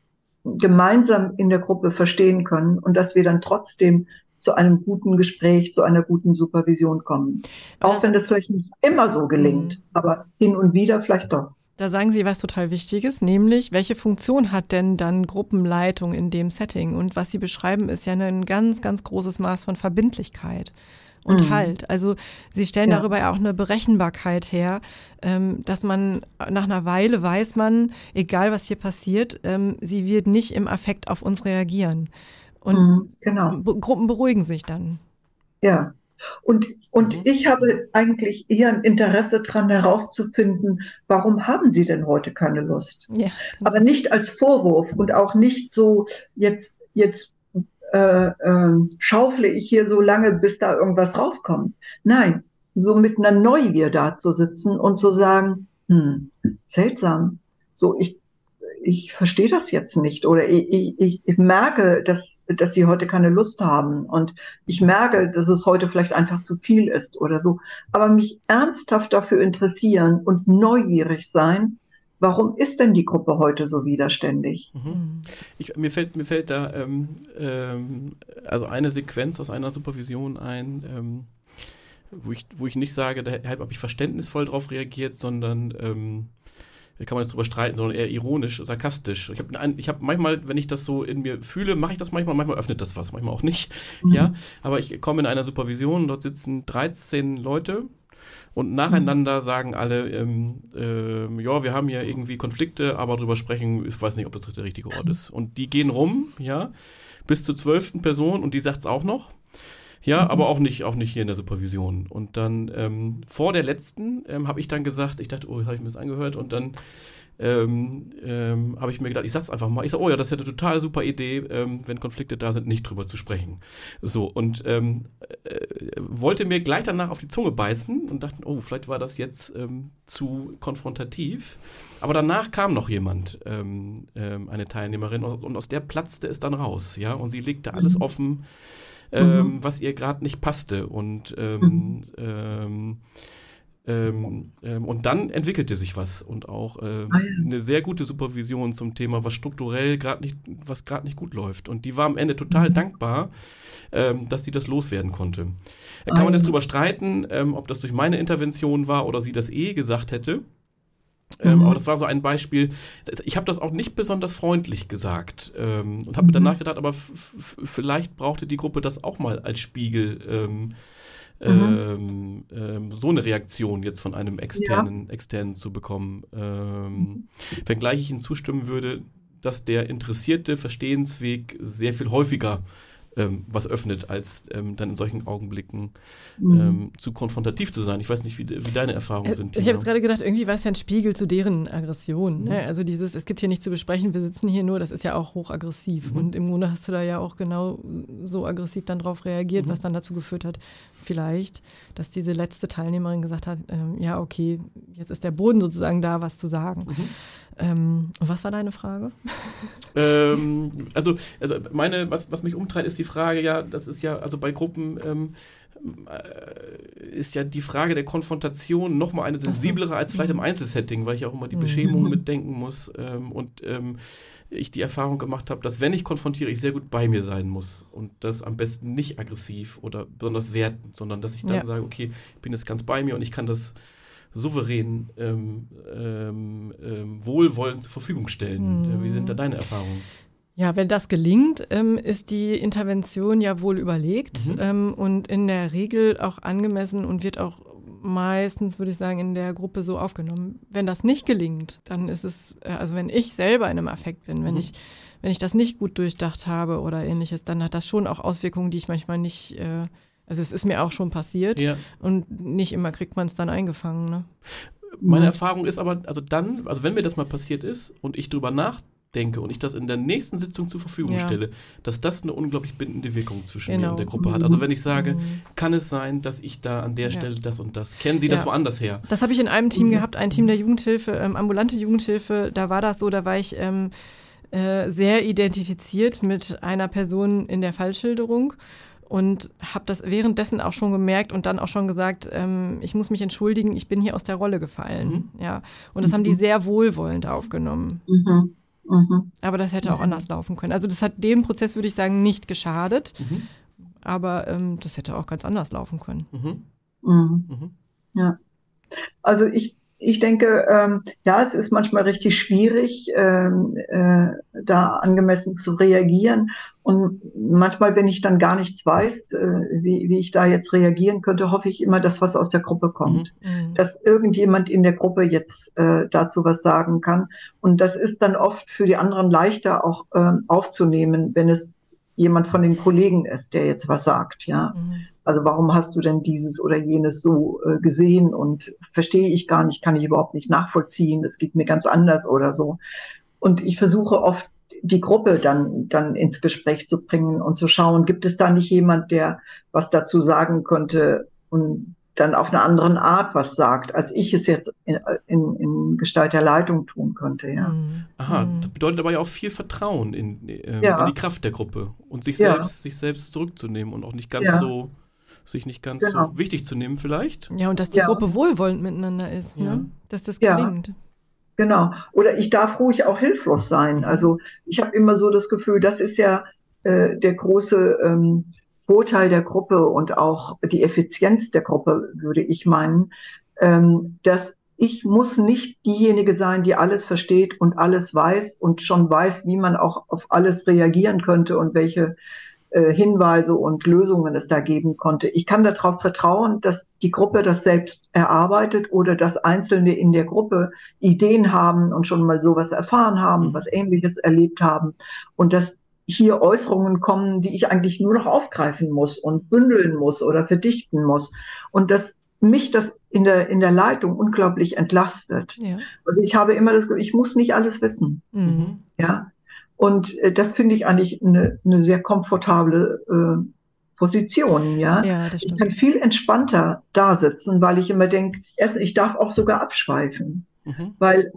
gemeinsam in der Gruppe verstehen können und dass wir dann trotzdem zu einem guten Gespräch, zu einer guten Supervision kommen. Auch wenn das vielleicht nicht immer so gelingt, Mhm. aber hin und wieder vielleicht doch. Da sagen Sie was total Wichtiges, nämlich welche Funktion hat denn dann Gruppenleitung in dem Setting? Und was Sie beschreiben, ist ja ein ganz, ganz großes Maß von Verbindlichkeit und Mhm. Halt. Also Sie stellen Ja. darüber ja auch eine Berechenbarkeit her, ähm, dass man nach einer Weile weiß man, egal was hier passiert, ähm, sie wird nicht im Affekt auf uns reagieren. Und Mhm, genau. Gruppen beruhigen sich dann. Ja. Und, und Mhm. ich habe eigentlich eher ein Interesse daran herauszufinden, warum haben Sie denn heute keine Lust? Ja, Aber nicht als Vorwurf und auch nicht so, jetzt, jetzt äh, äh, schaufle ich hier so lange, bis da irgendwas rauskommt. Nein, so mit einer Neugier da zu sitzen und zu sagen, hm, seltsam, so ich, ich verstehe das jetzt nicht oder ich, ich, ich merke, dass, dass Sie heute keine Lust haben und ich merke, dass es heute vielleicht einfach zu viel ist oder so. Aber mich ernsthaft dafür interessieren und neugierig sein, warum ist denn die Gruppe heute so widerständig? Mhm. Mhm. Ich, mir, fällt, mir fällt da ähm, ähm, also eine Sequenz aus einer Supervision ein, ähm, wo, ich, wo ich nicht sage, da habe ich verständnisvoll drauf reagiert, sondern ähm, da kann man jetzt drüber streiten, sondern eher ironisch, sarkastisch. Ich habe ich hab manchmal, wenn ich das so in mir fühle, mache ich das manchmal, manchmal öffnet das was, manchmal auch nicht. Ja, aber ich komme in einer Supervision, dort sitzen 13 Leute und nacheinander sagen alle, ähm, ähm, ja, wir haben hier irgendwie Konflikte, aber drüber sprechen, ich weiß nicht, ob das der richtige Ort ist. Und die gehen rum, ja, bis zur zwölften Person und die sagt es auch noch. Ja, Mhm. aber auch nicht, auch nicht hier in der Supervision. Und dann ähm, vor der letzten ähm, habe ich dann gesagt, ich dachte, oh, habe ich mir das angehört und dann ähm, ähm, habe ich mir gedacht, ich sag's einfach mal. Ich sage, oh ja, das ist ja eine total super Idee, ähm, wenn Konflikte da sind, nicht drüber zu sprechen. So, und ähm, äh, wollte mir gleich danach auf die Zunge beißen und dachte, oh, vielleicht war das jetzt ähm, zu konfrontativ. Aber danach kam noch jemand, ähm, eine Teilnehmerin, und, aus der platzte es dann raus, ja, und sie legte alles Mhm. offen, Mhm. was ihr gerade nicht passte. Und ähm, Mhm. Ähm, ähm, und dann entwickelte sich was und auch ähm, Ah, eine sehr gute Supervision zum Thema, was strukturell gerade nicht, was gerade nicht gut läuft. Und die war am Ende total Mhm. dankbar, ähm, dass sie das loswerden konnte. Da Ah, kann man ja. jetzt drüber streiten, ähm, ob das durch meine Intervention war oder sie das eh gesagt hätte. Ähm, Mhm. aber das war so ein Beispiel. Ich habe das auch nicht besonders freundlich gesagt ähm, und habe mir Mhm. danach gedacht, aber vielleicht brauchte die Gruppe das auch mal als Spiegel. Ähm, Mhm. ähm, ähm, so eine Reaktion jetzt von einem externen, externen zu bekommen. Ähm, wenngleich ich Ihnen zustimmen würde, dass der interessierte Verstehensweg sehr viel häufiger ähm, was öffnet, als ähm, dann in solchen Augenblicken Mhm. ähm, zu konfrontativ zu sein. Ich weiß nicht, wie, wie deine Erfahrungen Äh, sind. Ich habe jetzt gerade gedacht, irgendwie war es ja ein Spiegel zu deren Aggression. Ne? Mhm. Also dieses, es gibt hier nichts zu besprechen, wir sitzen hier nur, das ist ja auch hochaggressiv. Mhm. Und im Grunde hast du da ja auch genau so aggressiv dann drauf reagiert, Mhm. was dann dazu geführt hat, vielleicht, dass diese letzte Teilnehmerin gesagt hat, ähm, ja, okay, jetzt ist der Boden sozusagen da, was zu sagen. Mhm. Ähm, was war deine Frage? Ähm, also, also meine, was, was mich umtreibt, ist die Frage, ja, das ist ja, also bei Gruppen ähm, äh, ist ja die Frage der Konfrontation nochmal eine sensiblere als vielleicht im Einzelsetting, weil ich auch immer die Mhm. Beschämung mitdenken muss ähm, und ähm, ich die Erfahrung gemacht habe, dass wenn ich konfrontiere, ich sehr gut bei mir sein muss und das am besten nicht aggressiv oder besonders wertend, sondern dass ich dann Ja. sage, okay, ich bin jetzt ganz bei mir und ich kann das souverän ähm, ähm, ähm, wohlwollend zur Verfügung stellen. Mhm. Wie sind da deine Erfahrungen? Ja, wenn das gelingt, ähm, ist die Intervention ja wohl überlegt Mhm. ähm, und in der Regel auch angemessen und wird auch meistens, würde ich sagen, in der Gruppe so aufgenommen. Wenn das nicht gelingt, dann ist es, äh, also wenn ich selber in einem Affekt bin, wenn Mhm. ich wenn ich das nicht gut durchdacht habe oder ähnliches, dann hat das schon auch Auswirkungen, die ich manchmal nicht, äh, also es ist mir auch schon passiert Ja. und nicht immer kriegt man es dann eingefangen. Ne? Meine Mhm. Erfahrung ist aber, also dann, also wenn mir das mal passiert ist und ich drüber nach, denke und ich das in der nächsten Sitzung zur Verfügung Ja. stelle, dass das eine unglaublich bindende Wirkung zwischen mir Genau. und der Gruppe hat. Also wenn ich sage, Mhm. kann es sein, dass ich da an der Ja. Stelle das und das, kennen Sie das woanders her? Das habe ich in einem Team Mhm. gehabt, ein Team der Jugendhilfe, ähm, ambulante Jugendhilfe. Da war das so, da war ich ähm, äh, sehr identifiziert mit einer Person in der Fallschilderung und habe das währenddessen auch schon gemerkt und dann auch schon gesagt, ähm, ich muss mich entschuldigen, ich bin hier aus der Rolle gefallen. Ja, und das haben die Mhm. sehr wohlwollend aufgenommen. Mhm. Mhm. Aber das hätte auch Mhm. anders laufen können. Also das hat dem Prozess, würde ich sagen, nicht geschadet, Mhm. aber ähm, das hätte auch ganz anders laufen können. Mhm. Mhm. Mhm. Ja. Also ich, ich denke, ähm, ja, es ist manchmal richtig schwierig, ähm, äh, da angemessen zu reagieren. Und manchmal, wenn ich dann gar nichts weiß, äh, wie, wie ich da jetzt reagieren könnte, hoffe ich immer, dass was aus der Gruppe kommt. Mhm. Dass irgendjemand in der Gruppe jetzt äh, dazu was sagen kann. Und das ist dann oft für die anderen leichter auch ähm, aufzunehmen, wenn es jemand von den Kollegen ist, der jetzt was sagt, ja. Mhm. Also warum hast du denn dieses oder jenes so äh, gesehen und verstehe ich gar nicht, kann ich überhaupt nicht nachvollziehen, es geht mir ganz anders oder so. Und ich versuche oft die Gruppe dann, dann ins Gespräch zu bringen und zu schauen, gibt es da nicht jemand, der was dazu sagen könnte und dann auf eine andere Art was sagt, als ich es jetzt in, in, in Gestalt der Leitung tun könnte, ja. Mhm. Aha, Mhm. das bedeutet aber ja auch viel Vertrauen in, ähm, Ja. in die Kraft der Gruppe und sich Ja. selbst, sich selbst zurückzunehmen und auch nicht ganz Ja. so, sich nicht ganz Genau. so wichtig zu nehmen vielleicht. Ja, und dass die Ja. Gruppe wohlwollend miteinander ist, Ja. ne? dass das Ja. gelingt. Genau. Oder ich darf ruhig auch hilflos sein. Also ich habe immer so das Gefühl, das ist ja äh, der große ähm, Vorteil der Gruppe und auch die Effizienz der Gruppe, würde ich meinen, ähm, dass ich muss nicht diejenige sein, die alles versteht und alles weiß und schon weiß, wie man auch auf alles reagieren könnte und welche äh, Hinweise und Lösungen es da geben konnte. Ich kann darauf vertrauen, dass die Gruppe das selbst erarbeitet oder dass Einzelne in der Gruppe Ideen haben und schon mal sowas erfahren haben, Mhm. was Ähnliches erlebt haben und dass hier Äußerungen kommen, die ich eigentlich nur noch aufgreifen muss und bündeln muss oder verdichten muss und dass mich das in der, in der Leitung unglaublich entlastet. Ja. Also ich habe immer das Gefühl, ich muss nicht alles wissen. Mhm. Ja. Und äh, das finde ich eigentlich eine, eine sehr komfortable äh, Position, ja. Ja, das Ich kann viel entspannter da sitzen, weil ich immer denke, erstens, ich darf auch sogar abschweifen, Mhm. weil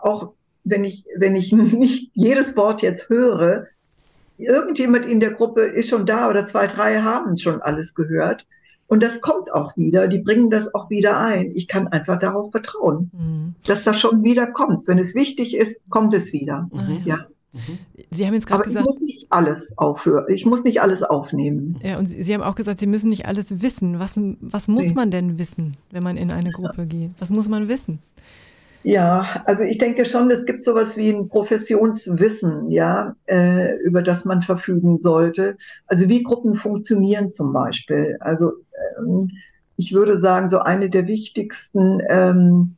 auch wenn ich, wenn ich nicht jedes Wort jetzt höre, irgendjemand in der Gruppe ist schon da oder zwei, drei haben schon alles gehört. Und das kommt auch wieder. Die bringen das auch wieder ein. Ich kann einfach darauf vertrauen, Mhm. dass das schon wieder kommt. Wenn es wichtig ist, kommt es wieder. Mhm. Ja. Mhm. Sie haben jetzt gerade Aber ich gesagt, muss nicht alles aufhören. Ich muss nicht alles aufnehmen. ja, und Sie, Sie haben auch gesagt, Sie müssen nicht alles wissen. Was, was muss Nee. man denn wissen, wenn man in eine Gruppe geht? Was muss man wissen? Ja, also ich denke schon, es gibt sowas wie ein Professionswissen, ja, äh, über das man verfügen sollte. Also wie Gruppen funktionieren zum Beispiel. Also ähm, ich würde sagen, so eine der wichtigsten ähm,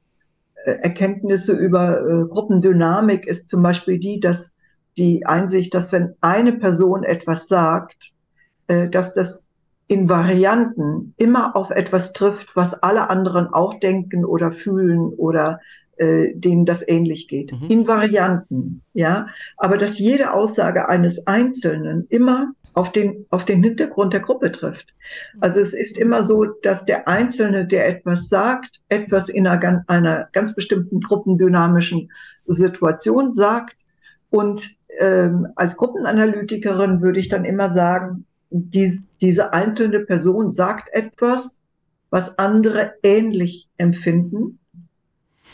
äh, Erkenntnisse über äh, Gruppendynamik ist zum Beispiel die, dass die Einsicht, dass wenn eine Person etwas sagt, äh, dass das in Varianten immer auf etwas trifft, was alle anderen auch denken oder fühlen oder äh, denen das ähnlich geht. Mhm. In Varianten, ja. Aber dass jede Aussage eines Einzelnen immer auf den, auf den Hintergrund der Gruppe trifft. Also es ist immer so, dass der Einzelne, der etwas sagt, etwas in einer, einer ganz bestimmten gruppendynamischen Situation sagt. Und ähm, als Gruppenanalytikerin würde ich dann immer sagen, die, diese einzelne Person sagt etwas, was andere ähnlich empfinden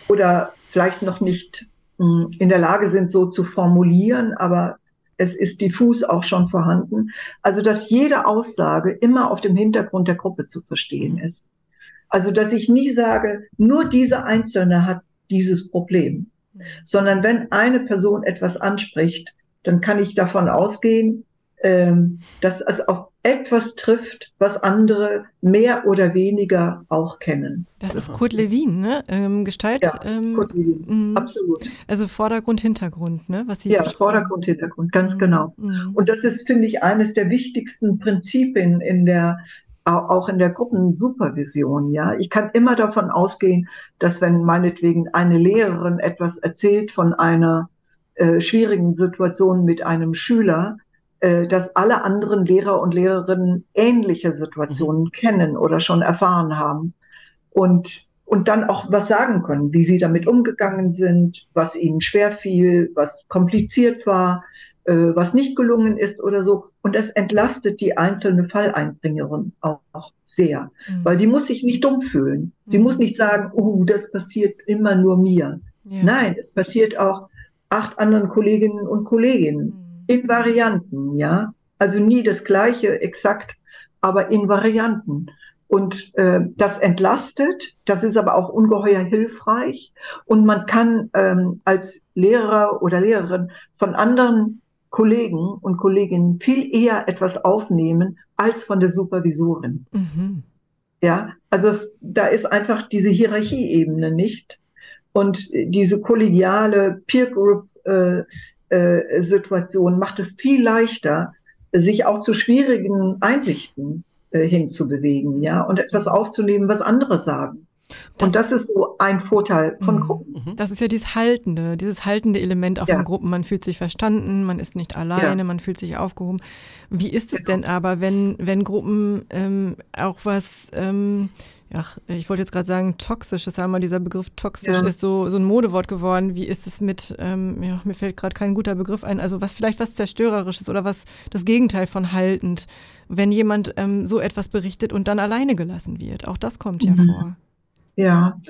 oder vielleicht noch nicht mh, in der Lage sind, so zu formulieren, aber es ist diffus auch schon vorhanden. Also, dass jede Aussage immer auf dem Hintergrund der Gruppe zu verstehen Mhm. ist. Also, dass ich nie sage, nur diese Einzelne hat dieses Problem, sondern wenn eine Person etwas anspricht, dann kann ich davon ausgehen, ähm, dass es auf etwas trifft, was andere mehr oder weniger auch kennen. Das ist. Kurt Lewin, ne? Ähm, Gestalt, Ja, ähm, Kurt Lewin. mhm. Absolut. also Vordergrund, Hintergrund, ne? Was Sie Ja. Vordergrund, Hintergrund, ganz Mhm. genau. Mhm. Und das ist, finde ich, eines der wichtigsten Prinzipien in der, auch in der Gruppensupervision. Ja, ich kann immer davon ausgehen, dass wenn meinetwegen eine Lehrerin etwas erzählt von einer äh, schwierigen Situation mit einem Schüler, äh, dass alle anderen Lehrer und Lehrerinnen ähnliche Situationen mhm. kennen oder schon erfahren haben und und dann auch was sagen können, wie sie damit umgegangen sind, was ihnen schwer fiel, was kompliziert war, äh, was nicht gelungen ist oder so. Und das entlastet die einzelne Falleinbringerin auch, auch sehr, mhm. weil sie muss sich nicht dumm fühlen. Sie mhm. muss nicht sagen, oh, das passiert immer nur mir. Ja. Nein, es passiert auch acht anderen Kolleginnen und Kollegen mhm. in Varianten, ja. Also nie das Gleiche exakt, aber in Varianten. Und äh, das entlastet, das ist aber auch ungeheuer hilfreich. Und man kann ähm, als Lehrer oder Lehrerin von anderen Kollegen und Kolleginnen viel eher etwas aufnehmen als von der Supervisorin. Mhm. Ja, also da ist einfach diese Hierarchieebene nicht. Und diese kollegiale Peer Group äh, äh, Situation macht es viel leichter, sich auch zu schwierigen Einsichten äh, hinzubewegen, ja, und etwas aufzunehmen, was andere sagen. Das, und das ist so ein Vorteil von mhm. Gruppen. Mhm. Das ist ja dieses Haltende, dieses haltende Element auch ja. von Gruppen. Man fühlt sich verstanden, man ist nicht alleine, ja. man fühlt sich aufgehoben. Wie ist es genau. denn aber, wenn, wenn Gruppen ähm, auch was, ähm, ja, ich wollte jetzt gerade sagen, toxisches, haben wir dieser Begriff toxisch ja. ist so, so ein Modewort geworden. Wie ist es mit, ähm, ja, mir fällt gerade kein guter Begriff ein, also was vielleicht was Zerstörerisches oder was das Gegenteil von haltend, wenn jemand ähm, so etwas berichtet und dann alleine gelassen wird. Auch das kommt ja mhm. vor. Ja,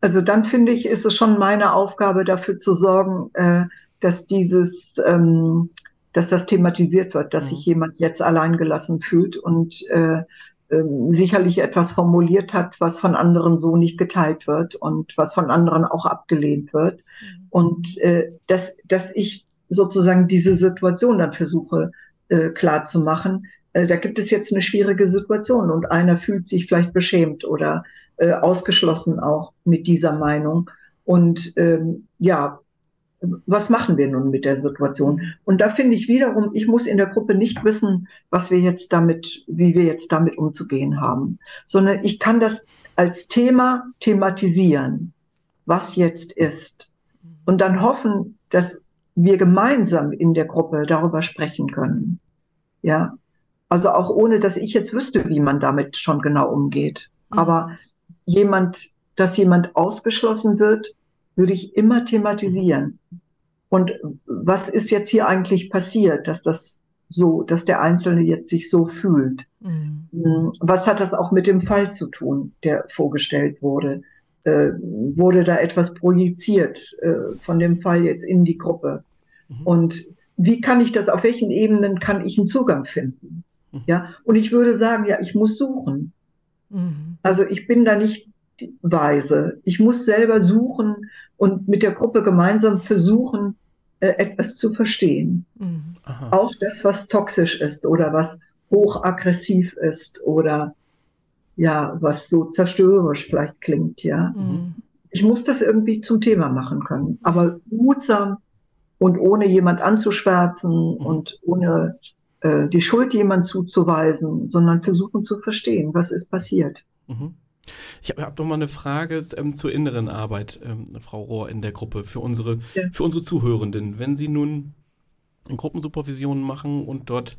also dann finde ich, ist es schon meine Aufgabe, dafür zu sorgen, äh, dass dieses, ähm, dass das thematisiert wird, dass mhm. sich jemand jetzt allein gelassen fühlt und äh, äh, sicherlich etwas formuliert hat, was von anderen so nicht geteilt wird und was von anderen auch abgelehnt wird. Mhm. Und äh, dass, dass ich sozusagen diese Situation dann versuche äh, klar zu machen. Äh, da gibt es jetzt eine schwierige Situation und einer fühlt sich vielleicht beschämt oder äh, ausgeschlossen auch mit dieser Meinung. Und ähm, ja, was machen wir nun mit der Situation? Und da finde ich wiederum, ich muss in der Gruppe nicht wissen, was wir jetzt damit, wie wir jetzt damit umzugehen haben, sondern ich kann das als Thema thematisieren, was jetzt ist. Und dann hoffen, dass wir gemeinsam in der Gruppe darüber sprechen können. Ja. Also auch ohne, dass ich jetzt wüsste, wie man damit schon genau umgeht. Aber jemand, dass jemand ausgeschlossen wird, würde ich immer thematisieren. Und was ist jetzt hier eigentlich passiert, dass das so, dass der Einzelne jetzt sich so fühlt? Mhm. Hm, was hat das auch mit dem Fall zu tun, der vorgestellt wurde? Äh, wurde da etwas projiziert äh, von dem Fall jetzt in die Gruppe? Mhm. Und wie kann ich das, auf welchen Ebenen kann ich einen Zugang finden? Mhm. Ja, und ich würde sagen, ja, ich muss suchen. Mhm. Also ich bin da nicht weise. Ich muss selber suchen und mit der Gruppe gemeinsam versuchen, äh, etwas zu verstehen. Mhm. Auch das, was toxisch ist oder was hochaggressiv ist oder ja, was so zerstörerisch vielleicht klingt, ja. Mhm. Ich muss das irgendwie zum Thema machen können, aber gutsam und ohne jemand anzuschwärzen mhm. und ohne äh, die Schuld jemand zuzuweisen, sondern versuchen zu verstehen, was ist passiert. Mhm. Ich habe hab noch mal eine Frage ähm, zur inneren Arbeit, ähm, Frau Rohr, in der Gruppe für unsere, ja. für unsere Zuhörenden. Wenn Sie nun Gruppensupervisionen machen und dort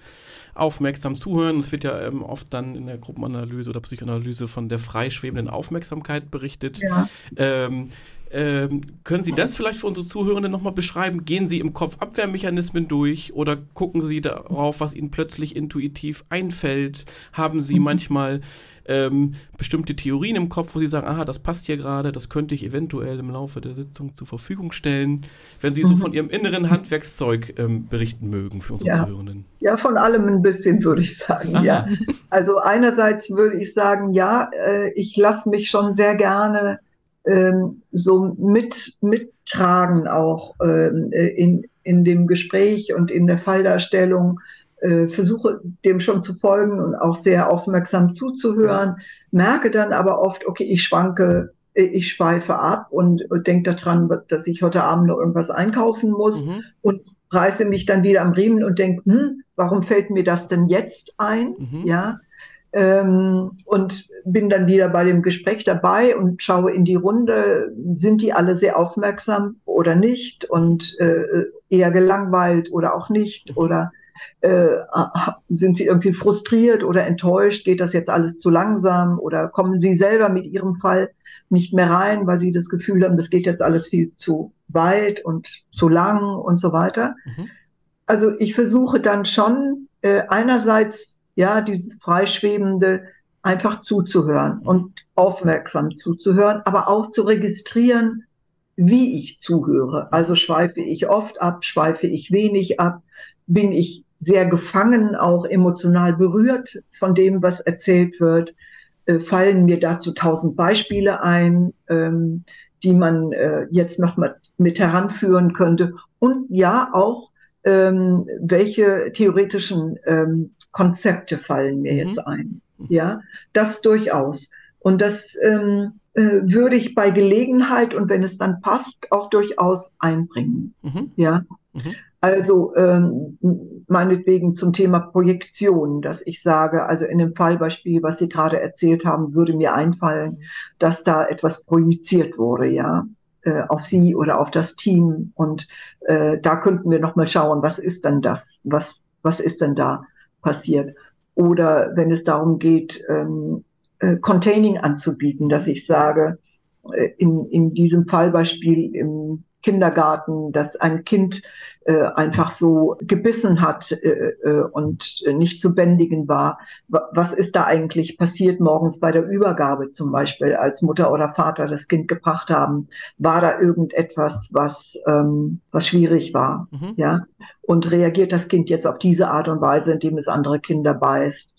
aufmerksam zuhören. Es wird ja ähm, oft dann in der Gruppenanalyse oder Psychoanalyse von der freischwebenden Aufmerksamkeit berichtet. Ja. Ähm, ähm, können Sie das vielleicht für unsere Zuhörenden nochmal beschreiben? Gehen Sie im Kopf Abwehrmechanismen durch oder gucken Sie darauf, was Ihnen plötzlich intuitiv einfällt? Haben Sie mhm. manchmal ähm, bestimmte Theorien im Kopf, wo Sie sagen, aha, das passt hier gerade, das könnte ich eventuell im Laufe der Sitzung zur Verfügung stellen, wenn Sie mhm. so von Ihrem inneren Handwerkszeug ähm, berichten mögen für unsere ja. Zuhörenden? Ja, von allem ein bisschen, würde ich sagen. Ja. Also einerseits würde ich sagen, ja, äh, ich lasse mich schon sehr gerne ähm, so mit, mittragen auch ähm, äh, in, in dem Gespräch und in der Falldarstellung. Äh, versuche dem schon zu folgen und auch sehr aufmerksam zuzuhören, merke dann aber oft, okay, ich schwanke, äh, ich schweife ab und, und denke daran, dass ich heute Abend noch irgendwas einkaufen muss mhm. und reiße mich dann wieder am Riemen und denke, hm, warum fällt mir das denn jetzt ein? Mhm. Ja, ähm, und bin dann wieder bei dem Gespräch dabei und schaue in die Runde, sind die alle sehr aufmerksam oder nicht und äh, eher gelangweilt oder auch nicht oder äh, sind sie irgendwie frustriert oder enttäuscht, geht das jetzt alles zu langsam oder kommen sie selber mit ihrem Fall nicht mehr rein, weil sie das Gefühl haben, das geht jetzt alles viel zu weit und zu lang und so weiter. Mhm. Also ich versuche dann schon äh, einerseits ja dieses freischwebende einfach zuzuhören und aufmerksam zuzuhören, aber auch zu registrieren, wie ich zuhöre. Also schweife ich oft ab, schweife ich wenig ab, bin ich sehr gefangen, auch emotional berührt von dem, was erzählt wird. Äh, fallen mir dazu tausend Beispiele ein, ähm, die man äh, jetzt noch mal mit heranführen könnte. Und ja, auch ähm, welche theoretischen ähm, Konzepte fallen mir mhm. jetzt ein. Ja, das durchaus. Und das ähm, äh, würde ich bei Gelegenheit und wenn es dann passt, auch durchaus einbringen. Mhm. Ja. Mhm. Also ähm, meinetwegen zum Thema Projektion, dass ich sage, also in dem Fallbeispiel, was Sie gerade erzählt haben, würde mir einfallen, dass da etwas projiziert wurde, ja, äh, auf Sie oder auf das Team. Und äh, da könnten wir noch mal schauen, was ist denn das? Was was ist denn da passiert? Oder wenn es darum geht, ähm, äh, Containing anzubieten, dass ich sage, äh, in, in diesem Fallbeispiel im Kindergarten, dass ein Kind äh, einfach so gebissen hat äh, äh, und nicht zu bändigen war. Was ist da eigentlich passiert morgens bei der Übergabe zum Beispiel, als Mutter oder Vater das Kind gebracht haben? War da irgendetwas, was, ähm, was schwierig war? Mhm. Ja? Und reagiert das Kind jetzt auf diese Art und Weise, indem es andere Kinder beißt?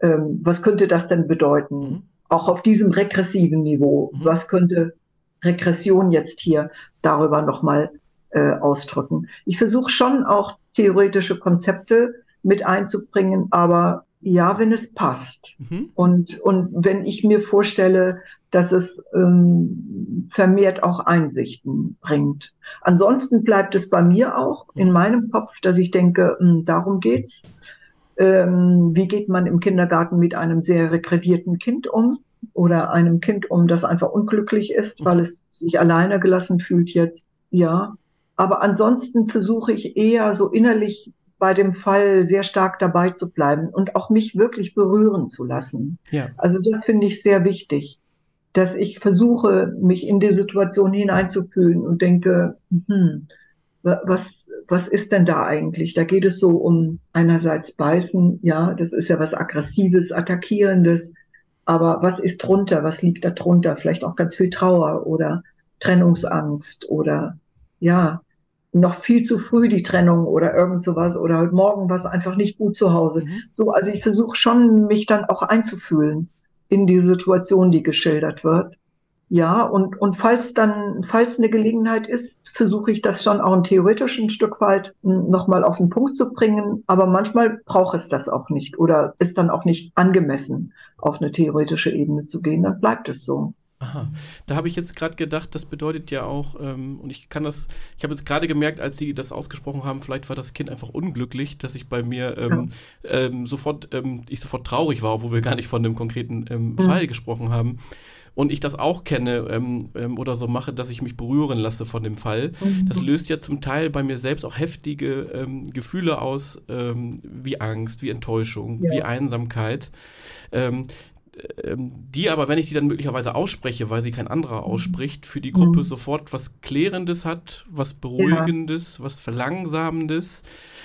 Ähm, was könnte das denn bedeuten? Mhm. Auch auf diesem regressiven Niveau. Mhm. Was könnte Regression jetzt hier darüber nochmal äh, ausdrücken. Ich versuche schon auch theoretische Konzepte mit einzubringen, aber ja, wenn es passt. Mhm. Und, und wenn ich mir vorstelle, dass es ähm, vermehrt auch Einsichten bringt. Ansonsten bleibt es bei mir auch in meinem Kopf, dass ich denke, mh, hm, darum geht's. Ähm, wie geht man im Kindergarten mit einem sehr regredierten Kind um? Oder einem Kind um, das einfach unglücklich ist, weil es sich alleine gelassen fühlt jetzt. Ja, aber ansonsten versuche ich eher so innerlich bei dem Fall sehr stark dabei zu bleiben und auch mich wirklich berühren zu lassen. Ja. Also das finde ich sehr wichtig, dass ich versuche, mich in die Situation hineinzufühlen und denke, hm, was, was ist denn da eigentlich? Da geht es so um einerseits beißen, ja, das ist ja was Aggressives, Attackierendes, aber was ist drunter? Was liegt da drunter? Vielleicht auch ganz viel Trauer oder Trennungsangst oder ja, noch viel zu früh die Trennung oder irgend sowas oder heute Morgen war es einfach nicht gut zu Hause. Mhm. So, also ich versuche schon, mich dann auch einzufühlen in die Situation, die geschildert wird. Ja, und, und falls dann, falls eine Gelegenheit ist, versuche ich das schon auch ein theoretischen Stück weit nochmal auf den Punkt zu bringen. Aber manchmal braucht es das auch nicht oder ist dann auch nicht angemessen, auf eine theoretische Ebene zu gehen. Dann bleibt es so. Aha, da habe ich jetzt gerade gedacht, das bedeutet ja auch, ähm, und ich kann das, ich habe jetzt gerade gemerkt, als Sie das ausgesprochen haben, vielleicht war das Kind einfach unglücklich, dass ich bei mir ähm, ja. ähm, sofort, ähm, ich sofort traurig war, obwohl wir gar nicht von dem konkreten ähm, mhm. Fall gesprochen haben. Und ich das auch kenne ähm, oder so mache, dass ich mich berühren lasse von dem Fall. Mhm. Das löst ja zum Teil bei mir selbst auch heftige Gefühle aus, wie Angst, wie Enttäuschung, ja. wie Einsamkeit. Ähm, die aber, wenn ich die dann möglicherweise ausspreche, weil sie kein anderer mhm. ausspricht, für die Gruppe mhm. sofort was Klärendes hat, was Beruhigendes, ja. was Verlangsamendes.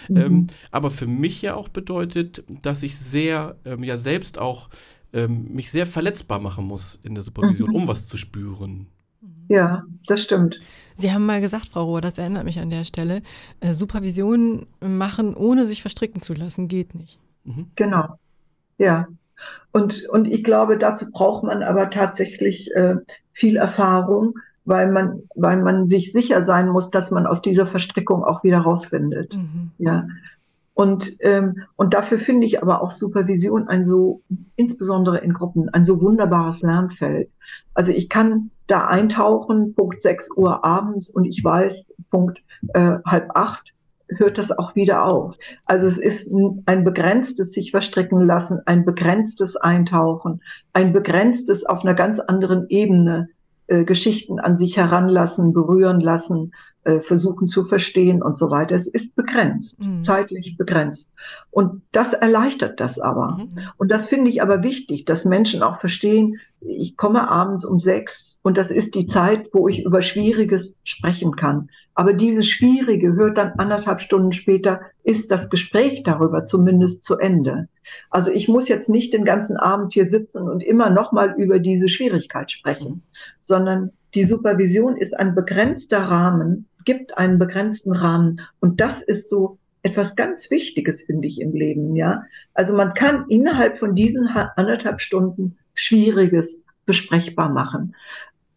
Mhm. Ähm, aber für mich ja auch bedeutet, dass ich sehr, ähm, ja selbst auch ähm, mich sehr verletzbar machen muss in der Supervision, mhm. um was zu spüren. Ja, das stimmt. Sie haben mal gesagt, Frau Rohr, das erinnert mich an der Stelle, äh, Supervision machen, ohne sich verstricken zu lassen, geht nicht. Mhm. Genau. Ja, und, und ich glaube, dazu braucht man aber tatsächlich äh, viel Erfahrung, weil man, weil man sich sicher sein muss, dass man aus dieser Verstrickung auch wieder rausfindet. Mhm. Ja. Und, ähm, und dafür finde ich aber auch Supervision ein so, insbesondere in Gruppen, ein so wunderbares Lernfeld. Also ich kann da eintauchen, Punkt 6 Uhr abends und ich weiß, Punkt äh, halb acht hört das auch wieder auf. Also es ist ein begrenztes sich verstricken lassen, ein begrenztes Eintauchen, ein begrenztes auf einer ganz anderen Ebene äh, Geschichten an sich heranlassen, berühren lassen, äh, versuchen zu verstehen und so weiter. Es ist begrenzt, mhm. zeitlich begrenzt. Und das erleichtert das aber. Mhm. Und das finde ich aber wichtig, dass Menschen auch verstehen, ich komme abends um sechs und das ist die Zeit, wo ich über Schwieriges sprechen kann. Aber dieses Schwierige hört dann anderthalb Stunden später, ist das Gespräch darüber zumindest zu Ende. Also ich muss jetzt nicht den ganzen Abend hier sitzen und immer nochmal über diese Schwierigkeit sprechen, sondern die Supervision ist ein begrenzter Rahmen, gibt einen begrenzten Rahmen. Und das ist so etwas ganz Wichtiges, finde ich, im Leben, ja. Also man kann innerhalb von diesen anderthalb Stunden Schwieriges besprechbar machen.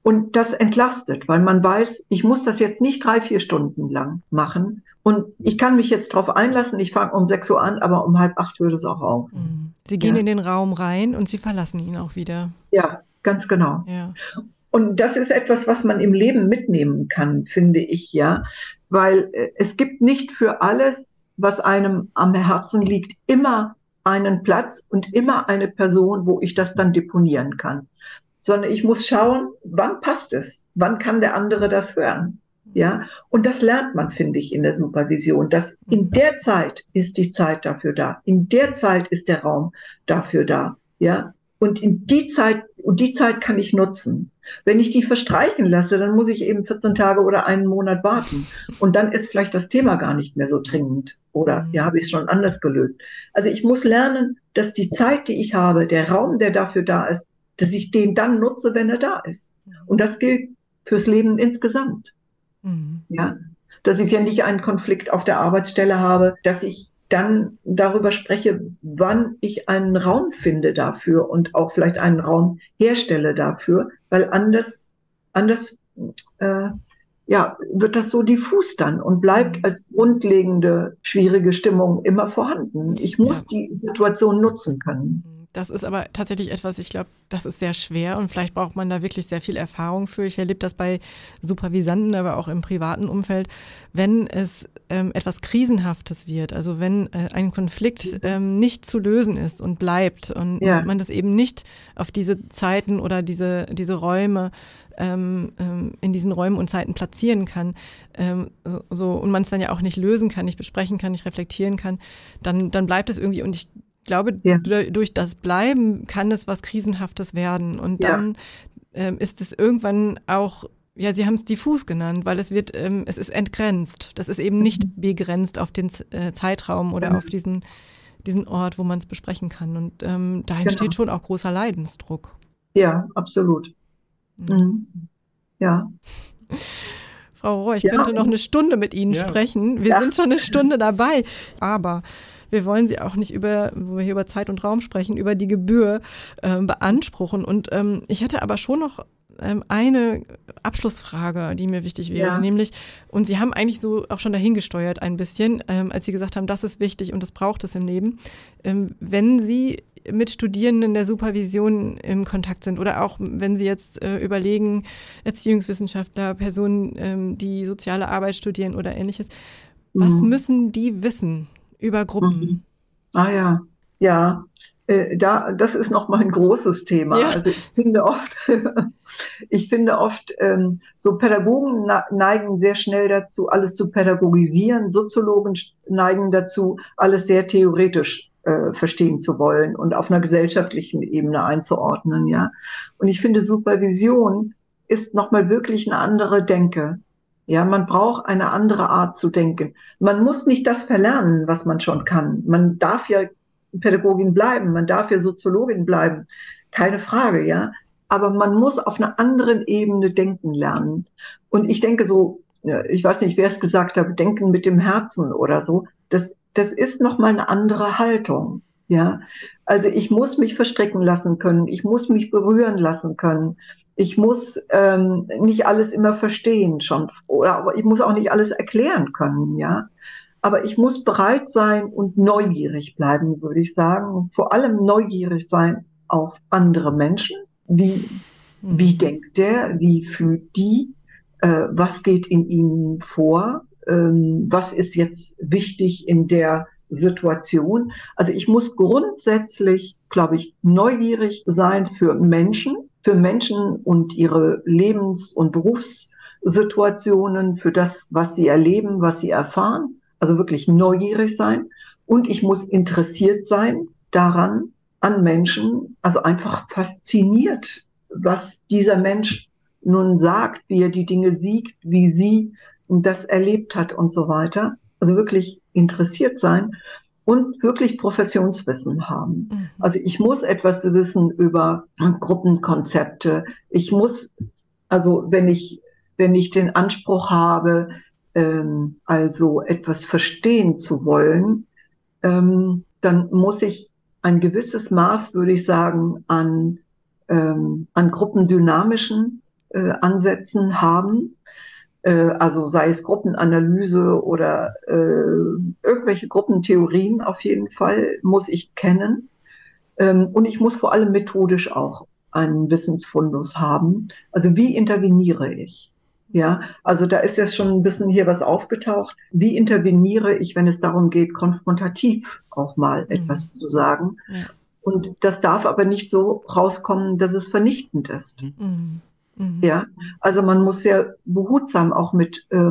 Und das entlastet, weil man weiß, ich muss das jetzt nicht drei, vier Stunden lang machen. Und ich kann mich jetzt darauf einlassen, ich fange um sechs Uhr an, aber um halb acht hört es auch auf. Mhm. Sie gehen ja. in den Raum rein und Sie verlassen ihn auch wieder. Ja, ganz genau. Ja. Und das ist etwas, was man im Leben mitnehmen kann, finde ich, ja. Weil äh, es gibt nicht für alles, was einem am Herzen liegt, immer einen Platz und immer eine Person, wo ich das dann deponieren kann. Sondern ich muss schauen, wann passt es? Wann kann der andere das hören? Ja, und das lernt man, finde ich, in der Supervision, dass in der Zeit ist die Zeit dafür da. In der Zeit ist der Raum dafür da. Ja, und in die Zeit, und die Zeit kann ich nutzen. Wenn ich die verstreichen lasse, dann muss ich eben 14 Tage oder einen Monat warten. Und dann ist vielleicht das Thema gar nicht mehr so dringend. Oder ja, habe ich es schon anders gelöst. Also ich muss lernen, dass die Zeit, die ich habe, der Raum, der dafür da ist, dass ich den dann nutze, wenn er da ist. Und das gilt fürs Leben insgesamt. Mhm. Ja, dass ich ja nicht einen Konflikt auf der Arbeitsstelle habe, dass ich dann darüber spreche, wann ich einen Raum finde dafür und auch vielleicht einen Raum herstelle dafür, weil anders, anders äh, ja, wird das so diffus dann und bleibt mhm. als grundlegende schwierige Stimmung immer vorhanden. Ich muss ja. die Situation nutzen können. Das ist aber tatsächlich etwas, ich glaube, das ist sehr schwer und vielleicht braucht man da wirklich sehr viel Erfahrung für. Ich erlebe das bei Supervisanten, aber auch im privaten Umfeld, wenn es ähm, etwas Krisenhaftes wird, also wenn äh, ein Konflikt ähm, nicht zu lösen ist und bleibt und ja. man das eben nicht auf diese Zeiten oder diese, diese Räume ähm, ähm in diesen Räumen und Zeiten platzieren kann, ähm, so, so, und man es dann ja auch nicht lösen kann, nicht besprechen kann, nicht reflektieren kann, dann, dann bleibt es irgendwie und ich glaube, ja. durch das Bleiben kann es was Krisenhaftes werden. Und dann ja. ähm, ist es irgendwann auch, ja, Sie haben es diffus genannt, weil es wird, ähm, es ist entgrenzt. Das ist eben nicht mhm. begrenzt auf den äh, Zeitraum oder ja. auf diesen, diesen Ort, wo man es besprechen kann. Und ähm, da entsteht genau. schon auch großer Leidensdruck. Ja, absolut. Mhm. Ja. Frau Rohr, ich ja. könnte noch eine Stunde mit Ihnen ja. sprechen. Wir ja. sind schon eine Stunde dabei. Aber wir wollen sie auch nicht über, wo wir hier über Zeit und Raum sprechen, über die Gebühr äh, beanspruchen. Und ähm, ich hätte aber schon noch ähm, eine Abschlussfrage, die mir wichtig wäre, ja. nämlich, und Sie haben eigentlich so auch schon dahin gesteuert ein bisschen, ähm, als Sie gesagt haben, das ist wichtig und das braucht es im Leben. Ähm, wenn Sie mit Studierenden der Supervision im Kontakt sind oder auch wenn Sie jetzt äh, überlegen, Erziehungswissenschaftler, Personen, ähm, die soziale Arbeit studieren oder ähnliches, was mhm. müssen die wissen? Über Gruppen. Mhm. Ah ja, ja. Äh, da, das ist noch mal ein großes Thema. Ja. Also ich finde oft, ich finde oft, ähm, so Pädagogen neigen sehr schnell dazu, alles zu pädagogisieren. Soziologen neigen dazu, alles sehr theoretisch äh, verstehen zu wollen und auf einer gesellschaftlichen Ebene einzuordnen. Ja, und ich finde Supervision ist noch mal wirklich eine andere Denke. Ja, man braucht eine andere Art zu denken. Man muss nicht das verlernen, was man schon kann. Man darf ja Pädagogin bleiben, man darf ja Soziologin bleiben. Keine Frage, ja. Aber man muss auf einer anderen Ebene denken lernen. Und ich denke so, ich weiß nicht, wer es gesagt hat, denken mit dem Herzen oder so. Das, das ist nochmal eine andere Haltung. Ja, also ich muss mich verstricken lassen können. Ich muss mich berühren lassen können ich muss ähm, nicht alles immer verstehen schon, oder aber ich muss auch nicht alles erklären können, ja. Aber ich muss bereit sein und neugierig bleiben, würde ich sagen. vor allem neugierig sein auf andere Menschen. Wie, wie mhm. denkt der? Wie fühlt die? Äh, was geht in ihnen vor? ähm, was ist jetzt wichtig in der Situation. Also ich muss grundsätzlich, glaube ich, neugierig sein für Menschen, für Menschen und ihre Lebens- und Berufssituationen, für das, was sie erleben, was sie erfahren. Also wirklich neugierig sein. Und ich muss interessiert sein daran, an Menschen, also einfach fasziniert, was dieser Mensch nun sagt, wie er die Dinge sieht, wie sie das erlebt hat und so weiter. Also wirklich interessiert sein und wirklich Professionswissen haben. Mhm. Also ich muss etwas wissen über Gruppenkonzepte. Ich muss, also wenn ich, wenn ich den Anspruch habe, ähm, also etwas verstehen zu wollen, ähm, dann muss ich ein gewisses Maß, würde ich sagen, an, ähm, an gruppendynamischen äh, Ansätzen haben. Äh, also sei es Gruppenanalyse oder äh, irgendwelche Gruppentheorien auf jeden Fall muss ich kennen. Ähm, und ich muss vor allem methodisch auch einen Wissensfundus haben. Also wie interveniere ich? Ja, also da ist jetzt schon ein bisschen hier was aufgetaucht. Wie interveniere ich, wenn es darum geht, konfrontativ auch mal mhm. etwas zu sagen? Ja. Und das darf aber nicht so rauskommen, dass es vernichtend ist. Mhm. Mhm. Ja, also man muss sehr behutsam auch mit äh,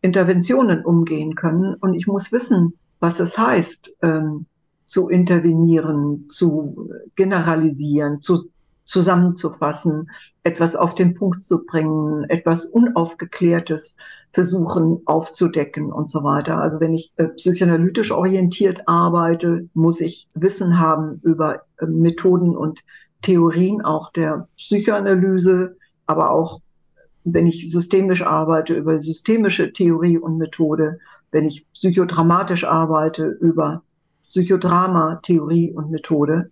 Interventionen umgehen können. Und ich muss wissen, was es heißt, ähm, zu intervenieren, zu generalisieren, zu zusammenzufassen, etwas auf den Punkt zu bringen, etwas Unaufgeklärtes versuchen aufzudecken und so weiter. Also wenn ich äh, psychoanalytisch orientiert arbeite, muss ich Wissen haben über äh, Methoden und Theorien auch der Psychoanalyse, aber auch wenn ich systemisch arbeite, über systemische Theorie und Methode, wenn ich psychodramatisch arbeite, über Psychodrama, Theorie und Methode,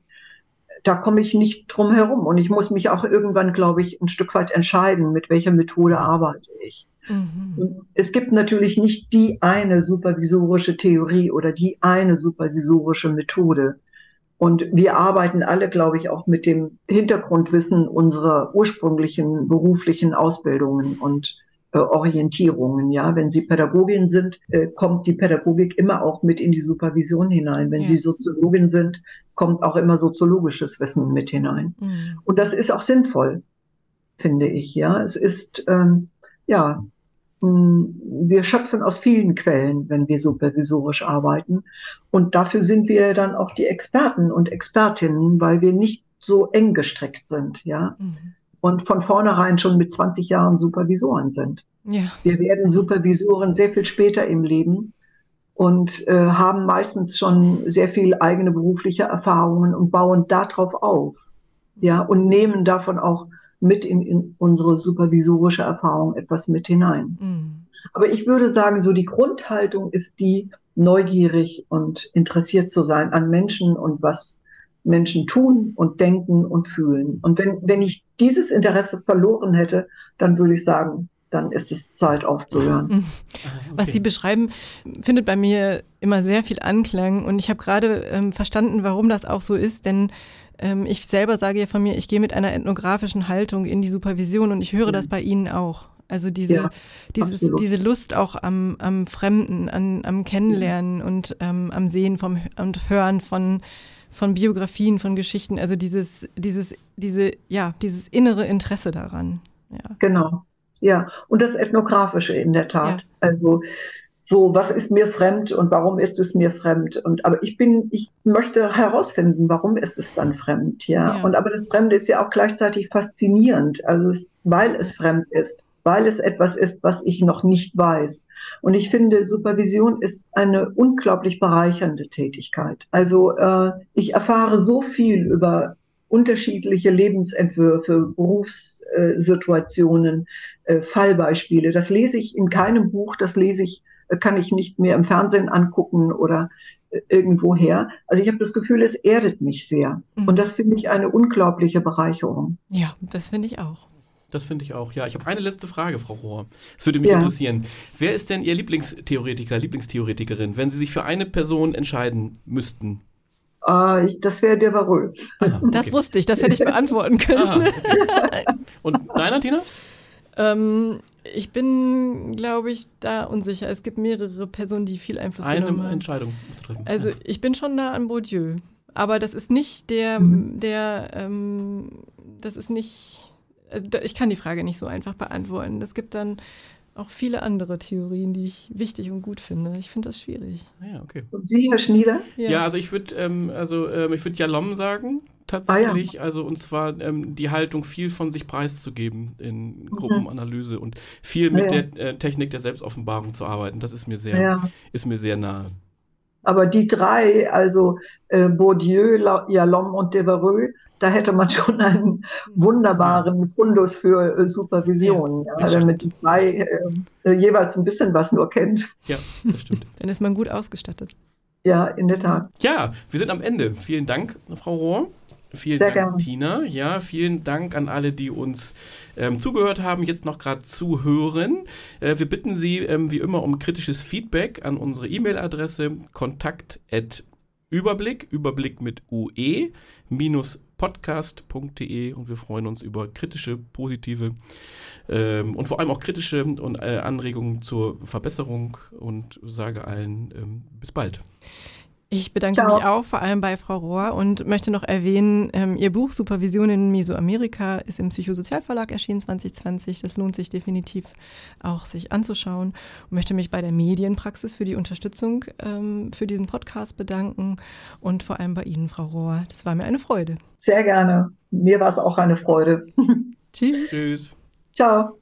da komme ich nicht drum herum. Und ich muss mich auch irgendwann, glaube ich, ein Stück weit entscheiden, mit welcher Methode arbeite ich. Mhm. Es gibt natürlich nicht die eine supervisorische Theorie oder die eine supervisorische Methode. Und wir arbeiten alle, glaube ich, auch mit dem Hintergrundwissen unserer ursprünglichen beruflichen Ausbildungen und äh, Orientierungen. Ja, wenn Sie Pädagogin sind, äh, kommt die Pädagogik immer auch mit in die Supervision hinein. Wenn ja. Sie Soziologin sind, kommt auch immer soziologisches Wissen mit hinein. Mhm. Und das ist auch sinnvoll, finde ich. Ja, es ist ähm, ja wir schöpfen aus vielen Quellen, wenn wir supervisorisch arbeiten. Und dafür sind wir dann auch die Experten und Expertinnen, weil wir nicht so eng gestrickt sind, ja. Mhm. Und von vornherein schon mit 20 Jahren Supervisoren sind. Ja. Wir werden Supervisoren sehr viel später im Leben und äh, haben meistens schon sehr viel eigene berufliche Erfahrungen und bauen darauf auf. Ja, und nehmen davon auch mit in, in unsere supervisorische Erfahrung etwas mit hinein. Mhm. Aber ich würde sagen, so die Grundhaltung ist die, neugierig und interessiert zu sein an Menschen und was Menschen tun und denken und fühlen. Und wenn, wenn ich dieses Interesse verloren hätte, dann würde ich sagen, dann ist es Zeit aufzuhören. Mhm. Was Sie beschreiben, findet bei mir immer sehr viel Anklang und ich habe gerade ähm, verstanden, warum das auch so ist, denn ähm, ich selber sage ja von mir, ich gehe mit einer ethnografischen Haltung in die Supervision und ich höre mhm. das bei Ihnen auch. Also diese, ja, dieses, diese Lust auch am, am Fremden, an, am Kennenlernen mhm. und ähm, am Sehen vom, und Hören von, von Biografien, von Geschichten, also dieses, dieses, diese, ja, dieses innere Interesse daran. Ja. Genau. Ja, und das Ethnografische in der Tat. Ja. Also so, was ist mir fremd und warum ist es mir fremd? Und aber ich bin, ich möchte herausfinden, warum ist es dann fremd, ja. ja. Und aber das Fremde ist ja auch gleichzeitig faszinierend, also es, weil es fremd ist, weil es etwas ist, was ich noch nicht weiß. Und ich finde, Supervision ist eine unglaublich bereichernde Tätigkeit. Also äh, ich erfahre so viel über unterschiedliche Lebensentwürfe, Berufssituationen, äh, Fallbeispiele. Das lese ich in keinem Buch, das lese ich kann ich nicht mehr im Fernsehen angucken oder äh, irgendwoher. Also ich habe das Gefühl, es erdet mich sehr. Mhm. Und das finde ich eine unglaubliche Bereicherung. Ja, das finde ich auch. Das finde ich auch. Ja, ich habe eine letzte Frage, Frau Rohr. Es würde mich ja. interessieren. Wer ist denn Ihr Lieblingstheoretiker, Lieblingstheoretikerin, wenn Sie sich für eine Person entscheiden müssten? Uh, ich, das wäre der Varol. Ah, okay. Das wusste ich, das hätte ich beantworten können. Ah, okay. Und deiner, Tina? Ähm, Ich bin, glaube ich, da unsicher. Es gibt mehrere Personen, die viel Einfluss Eine genommen haben. Entscheidung zu treffen. Also ich bin schon nah an Bourdieu. Aber das ist nicht der, Mhm. der, ähm, das ist nicht, also da, ich kann die Frage nicht so einfach beantworten. Es gibt dann auch viele andere Theorien, die ich wichtig und gut finde. Ich finde das schwierig. Ah ja, okay. Und Sie, Herr Schnieder? Ja, also ich würde ähm, also ähm, ich würde Jalom sagen tatsächlich, also und zwar ähm, die Haltung viel von sich preiszugeben in Gruppenanalyse und viel mit Ja, ja. der äh, Technik der Selbstoffenbarung zu arbeiten. Das ist mir sehr Ja. ist mir sehr nahe. Aber die drei, also äh, Bourdieu, La- Jalom und Devereux, da hätte man schon einen wunderbaren Fundus für äh, Supervision, ja, das damit die drei äh, äh, jeweils ein bisschen was nur kennt. Ja, das stimmt. Dann ist man gut ausgestattet. Ja, in der Tat. Ja, wir sind am Ende. Vielen Dank, Frau Rohr. Vielen Sehr Dank, gerne. Tina. Ja, vielen Dank an alle, die uns ähm, zugehört haben, jetzt noch gerade zuhören. Äh, wir bitten Sie ähm, wie immer um kritisches Feedback an unsere E-Mail-Adresse kontakt Überblick, Überblick mit UE, minus podcast.de und wir freuen uns über kritische, positive ähm, und vor allem auch kritische und, äh, Anregungen zur Verbesserung und sage allen ähm, bis bald. Ich bedanke Ciao. mich auch vor allem bei Frau Rohr und möchte noch erwähnen, ähm, Ihr Buch Supervision in Mesoamerika ist im Psychosozialverlag erschienen 2020. Das lohnt sich definitiv auch sich anzuschauen. Und möchte mich bei der Medienpraxis für die Unterstützung ähm, für diesen Podcast bedanken und vor allem bei Ihnen, Frau Rohr. Das war mir eine Freude. Sehr gerne. Mir war es auch eine Freude. Tschüss. Tschüss. Ciao.